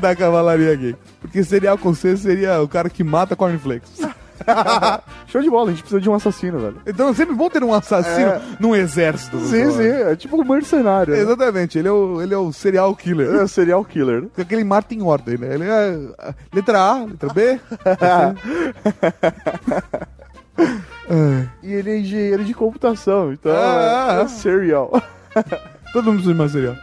da Cavalaria Geek. Porque serial com C seria o cara que mata cornflakes. (laughs) Show de bola, a gente precisa de um assassino, velho. Então é sempre bom ter um assassino É. num exército. Sim, sim, é tipo um mercenário. né? Exatamente, ele é o, ele é o serial killer. É o serial killer. Porque aquele mata em ordem, né? Ele é ah, letra A, letra B. É. (laughs) E ele é engenheiro de computação, então Ah, é, ah. é serial. Todo mundo precisa de mais serial.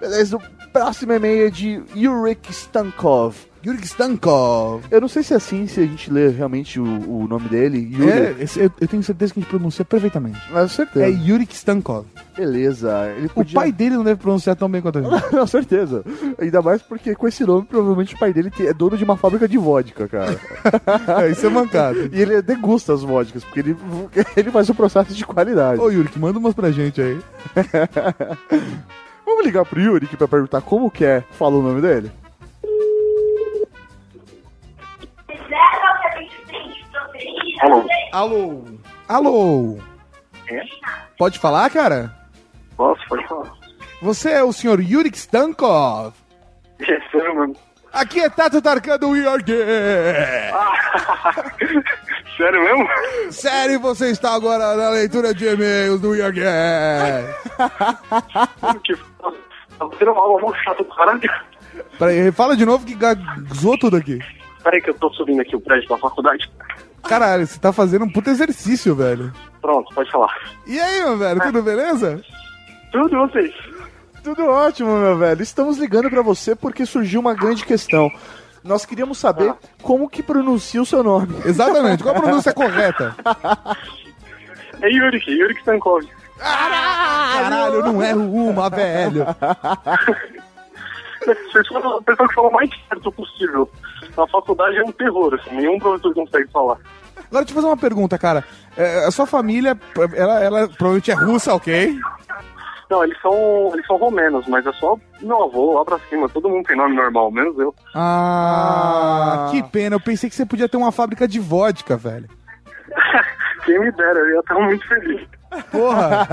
Beleza, o próximo e-mail é de Yurik Stankov. Yuri Stankov. Eu não sei se é assim, se a gente lê realmente o, o nome dele. Yuri. É, esse- eu, eu tenho certeza que a gente pronuncia perfeitamente. Mas certeza. É Yuri Stankov. Beleza. Ele O podia... pai dele não deve pronunciar tão bem quanto a gente. (laughs) Não, certeza. Ainda mais porque com esse nome, provavelmente o pai dele é dono de uma fábrica de vodka, cara. (laughs) É, isso é mancado. e ele degusta as vodkas, porque ele, (laughs) ele faz o processo de qualidade. Ô Yuri, manda umas pra gente aí. Vamos ligar pro Yurik pra perguntar como que é. Fala o nome dele. Alô? Alô? Alô? É? Pode falar, cara? Posso, pode falar. Você é o senhor Yuri Stankov? É sério mesmo. Aqui é Tato Tarkan do We Are Gay. (laughs) Sério mesmo? Sério, você está agora na leitura de e-mails do We Are Gay. Que tá tendo uma aula mó chata do caralho. Peraí, fala de novo que zoou tudo aqui. Peraí que eu tô subindo aqui o prédio da faculdade. Caralho, você tá fazendo um puta exercício, velho. Pronto, pode falar. E aí, meu velho, tudo beleza? Tudo vocês? Tudo ótimo, meu velho. Estamos ligando pra você porque surgiu uma grande questão. Nós queríamos saber como que pronuncia o seu nome. (laughs) Exatamente, qual a pronúncia correta? (laughs) É Yurik, Yurik Stankov. Caralho, não erro uma, velho. Vocês foram a pessoa que falou mais certo possível. Na faculdade é um terror, assim, nenhum professor consegue falar. Agora, deixa eu fazer uma pergunta, cara. É, a sua família, ela, ela provavelmente é russa, ok? Não, eles são, eles são romenos, mas é só meu avô lá pra cima. Todo mundo tem nome normal, menos eu. Ah, que pena. Eu pensei que você podia ter uma fábrica de vodka, velho. (laughs) Quem me dera, eu ia estar muito feliz. Porra!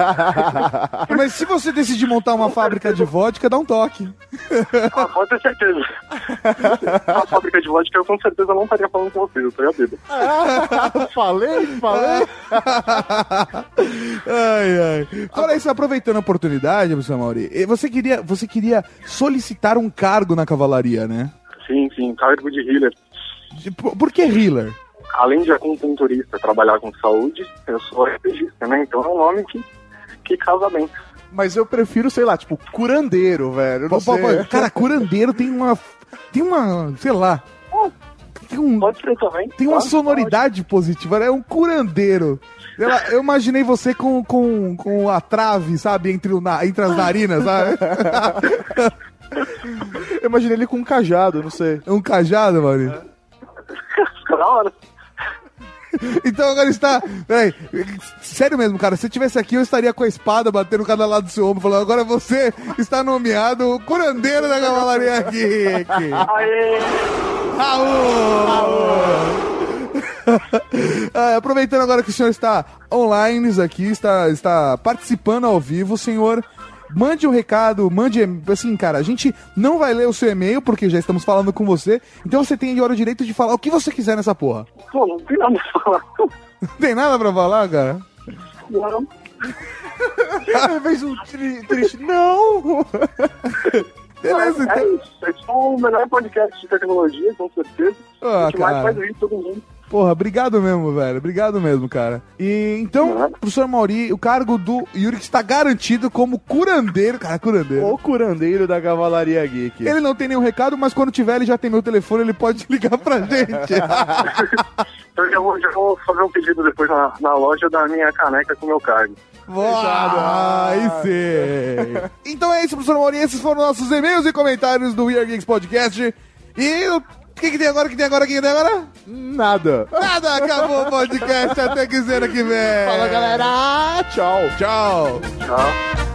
(laughs) Mas se você decidir montar uma fábrica de vodka, dá um toque. Ah, pode ter certeza. A fábrica de vodka eu com certeza não estaria falando com vocês, eu estaria bêbado. (laughs) falei, falei. (laughs) ai, ai. Fora isso, aproveitando a oportunidade, professor Mauri, eh, você queria, você queria solicitar um cargo na cavalaria, né? Sim, sim, cargo de healer. De- Por, por que healer? Além de acupunturista, trabalhar com saúde, eu sou RPGista, né? Então é um nome que, que casa bem. Mas eu prefiro, sei lá, tipo, curandeiro, velho. Pô, pô, sei. pô, Cara, curandeiro tem uma. Tem uma. Sei lá. Tem, um, Pode ser também. tem uma tá? sonoridade positiva, é um curandeiro. Sei lá, eu imaginei você com, com, com a trave, sabe, entre, o, na- entre as narinas, sabe? Eu imaginei ele com um cajado, não sei. É um cajado, Maurício. Fica (laughs) da hora. (laughs) Então agora está. Peraí, sério mesmo, cara. Se eu tivesse aqui, eu estaria com a espada batendo cada lado do seu ombro, falando: agora você está nomeado o curandeiro da cavalaria aqui. aqui. Aê! Raul! (laughs) Ah, aproveitando agora que o senhor está online aqui, está, está participando ao vivo, senhor. Mande um recado, mande. Assim, cara, a gente não vai ler o seu e-mail, porque já estamos falando com você. Então você tem agora o direito de falar o que você quiser nessa porra. Pô, não tem nada pra falar. Não tem nada pra falar, cara? Não. Ele (laughs) fez um tri- triste. Não! (laughs) Beleza, É então. isso. É só o melhor podcast de tecnologia, com certeza. Ah, o que mais cara. faz rir todo mundo. Porra, obrigado mesmo, velho. Obrigado mesmo, cara. E então, Nada. professor Mauri, o cargo do Yuri está garantido como curandeiro. Cara, curandeiro. O curandeiro da Cavalaria Geek. Ele não tem nenhum recado, mas quando tiver, ele já tem meu telefone, ele pode (laughs) ligar pra gente. (laughs) Eu já vou, já vou fazer um pedido depois na, na loja da minha caneca com meu cargo. Ah, aí sim. Então é isso, professor Mauri. Esses foram nossos e-mails e comentários do We Are Geeks Podcast. E o que, que tem agora? O que tem agora? O que, que tem agora? Nada. Nada, acabou o podcast. Até quinzena que vem. Fala, galera. Tchau. Tchau. Tchau.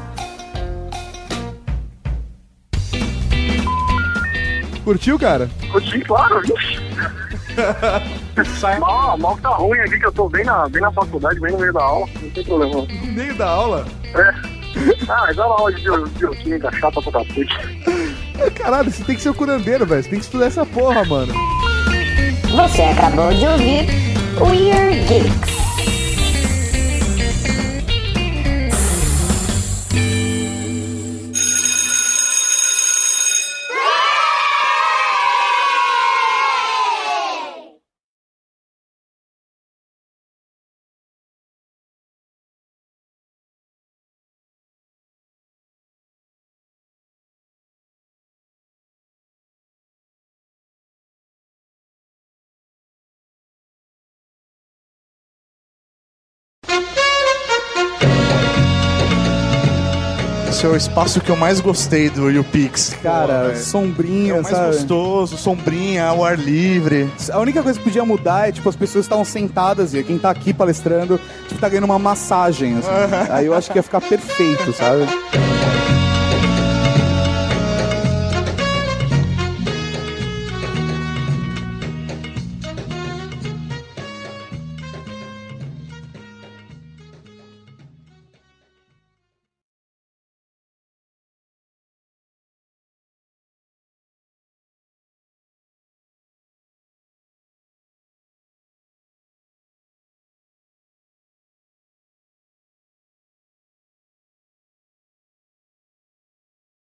Curtiu, cara? Curti, claro. (laughs) mal, mal que tá ruim aqui, que eu tô bem na, bem na faculdade, bem no meio da aula. Não tem problema. No meio da aula? É. Ah, mas olha lá aula de bio- bioquímica chata pra cacete. (laughs) (laughs) Caralho, você tem que ser o curandeiro, velho. Você tem que estudar essa porra, mano. Você acabou de ouvir Weird Geeks. Esse é o espaço que eu mais gostei do YouPix. Cara, É sombrinha, o mais sabe? gostoso, sombrinha, ao ar livre. A única coisa que podia mudar é, tipo, as pessoas estavam sentadas e quem tá aqui palestrando, tipo, tá ganhando uma massagem, assim. (laughs) Aí eu acho que ia ficar perfeito, sabe?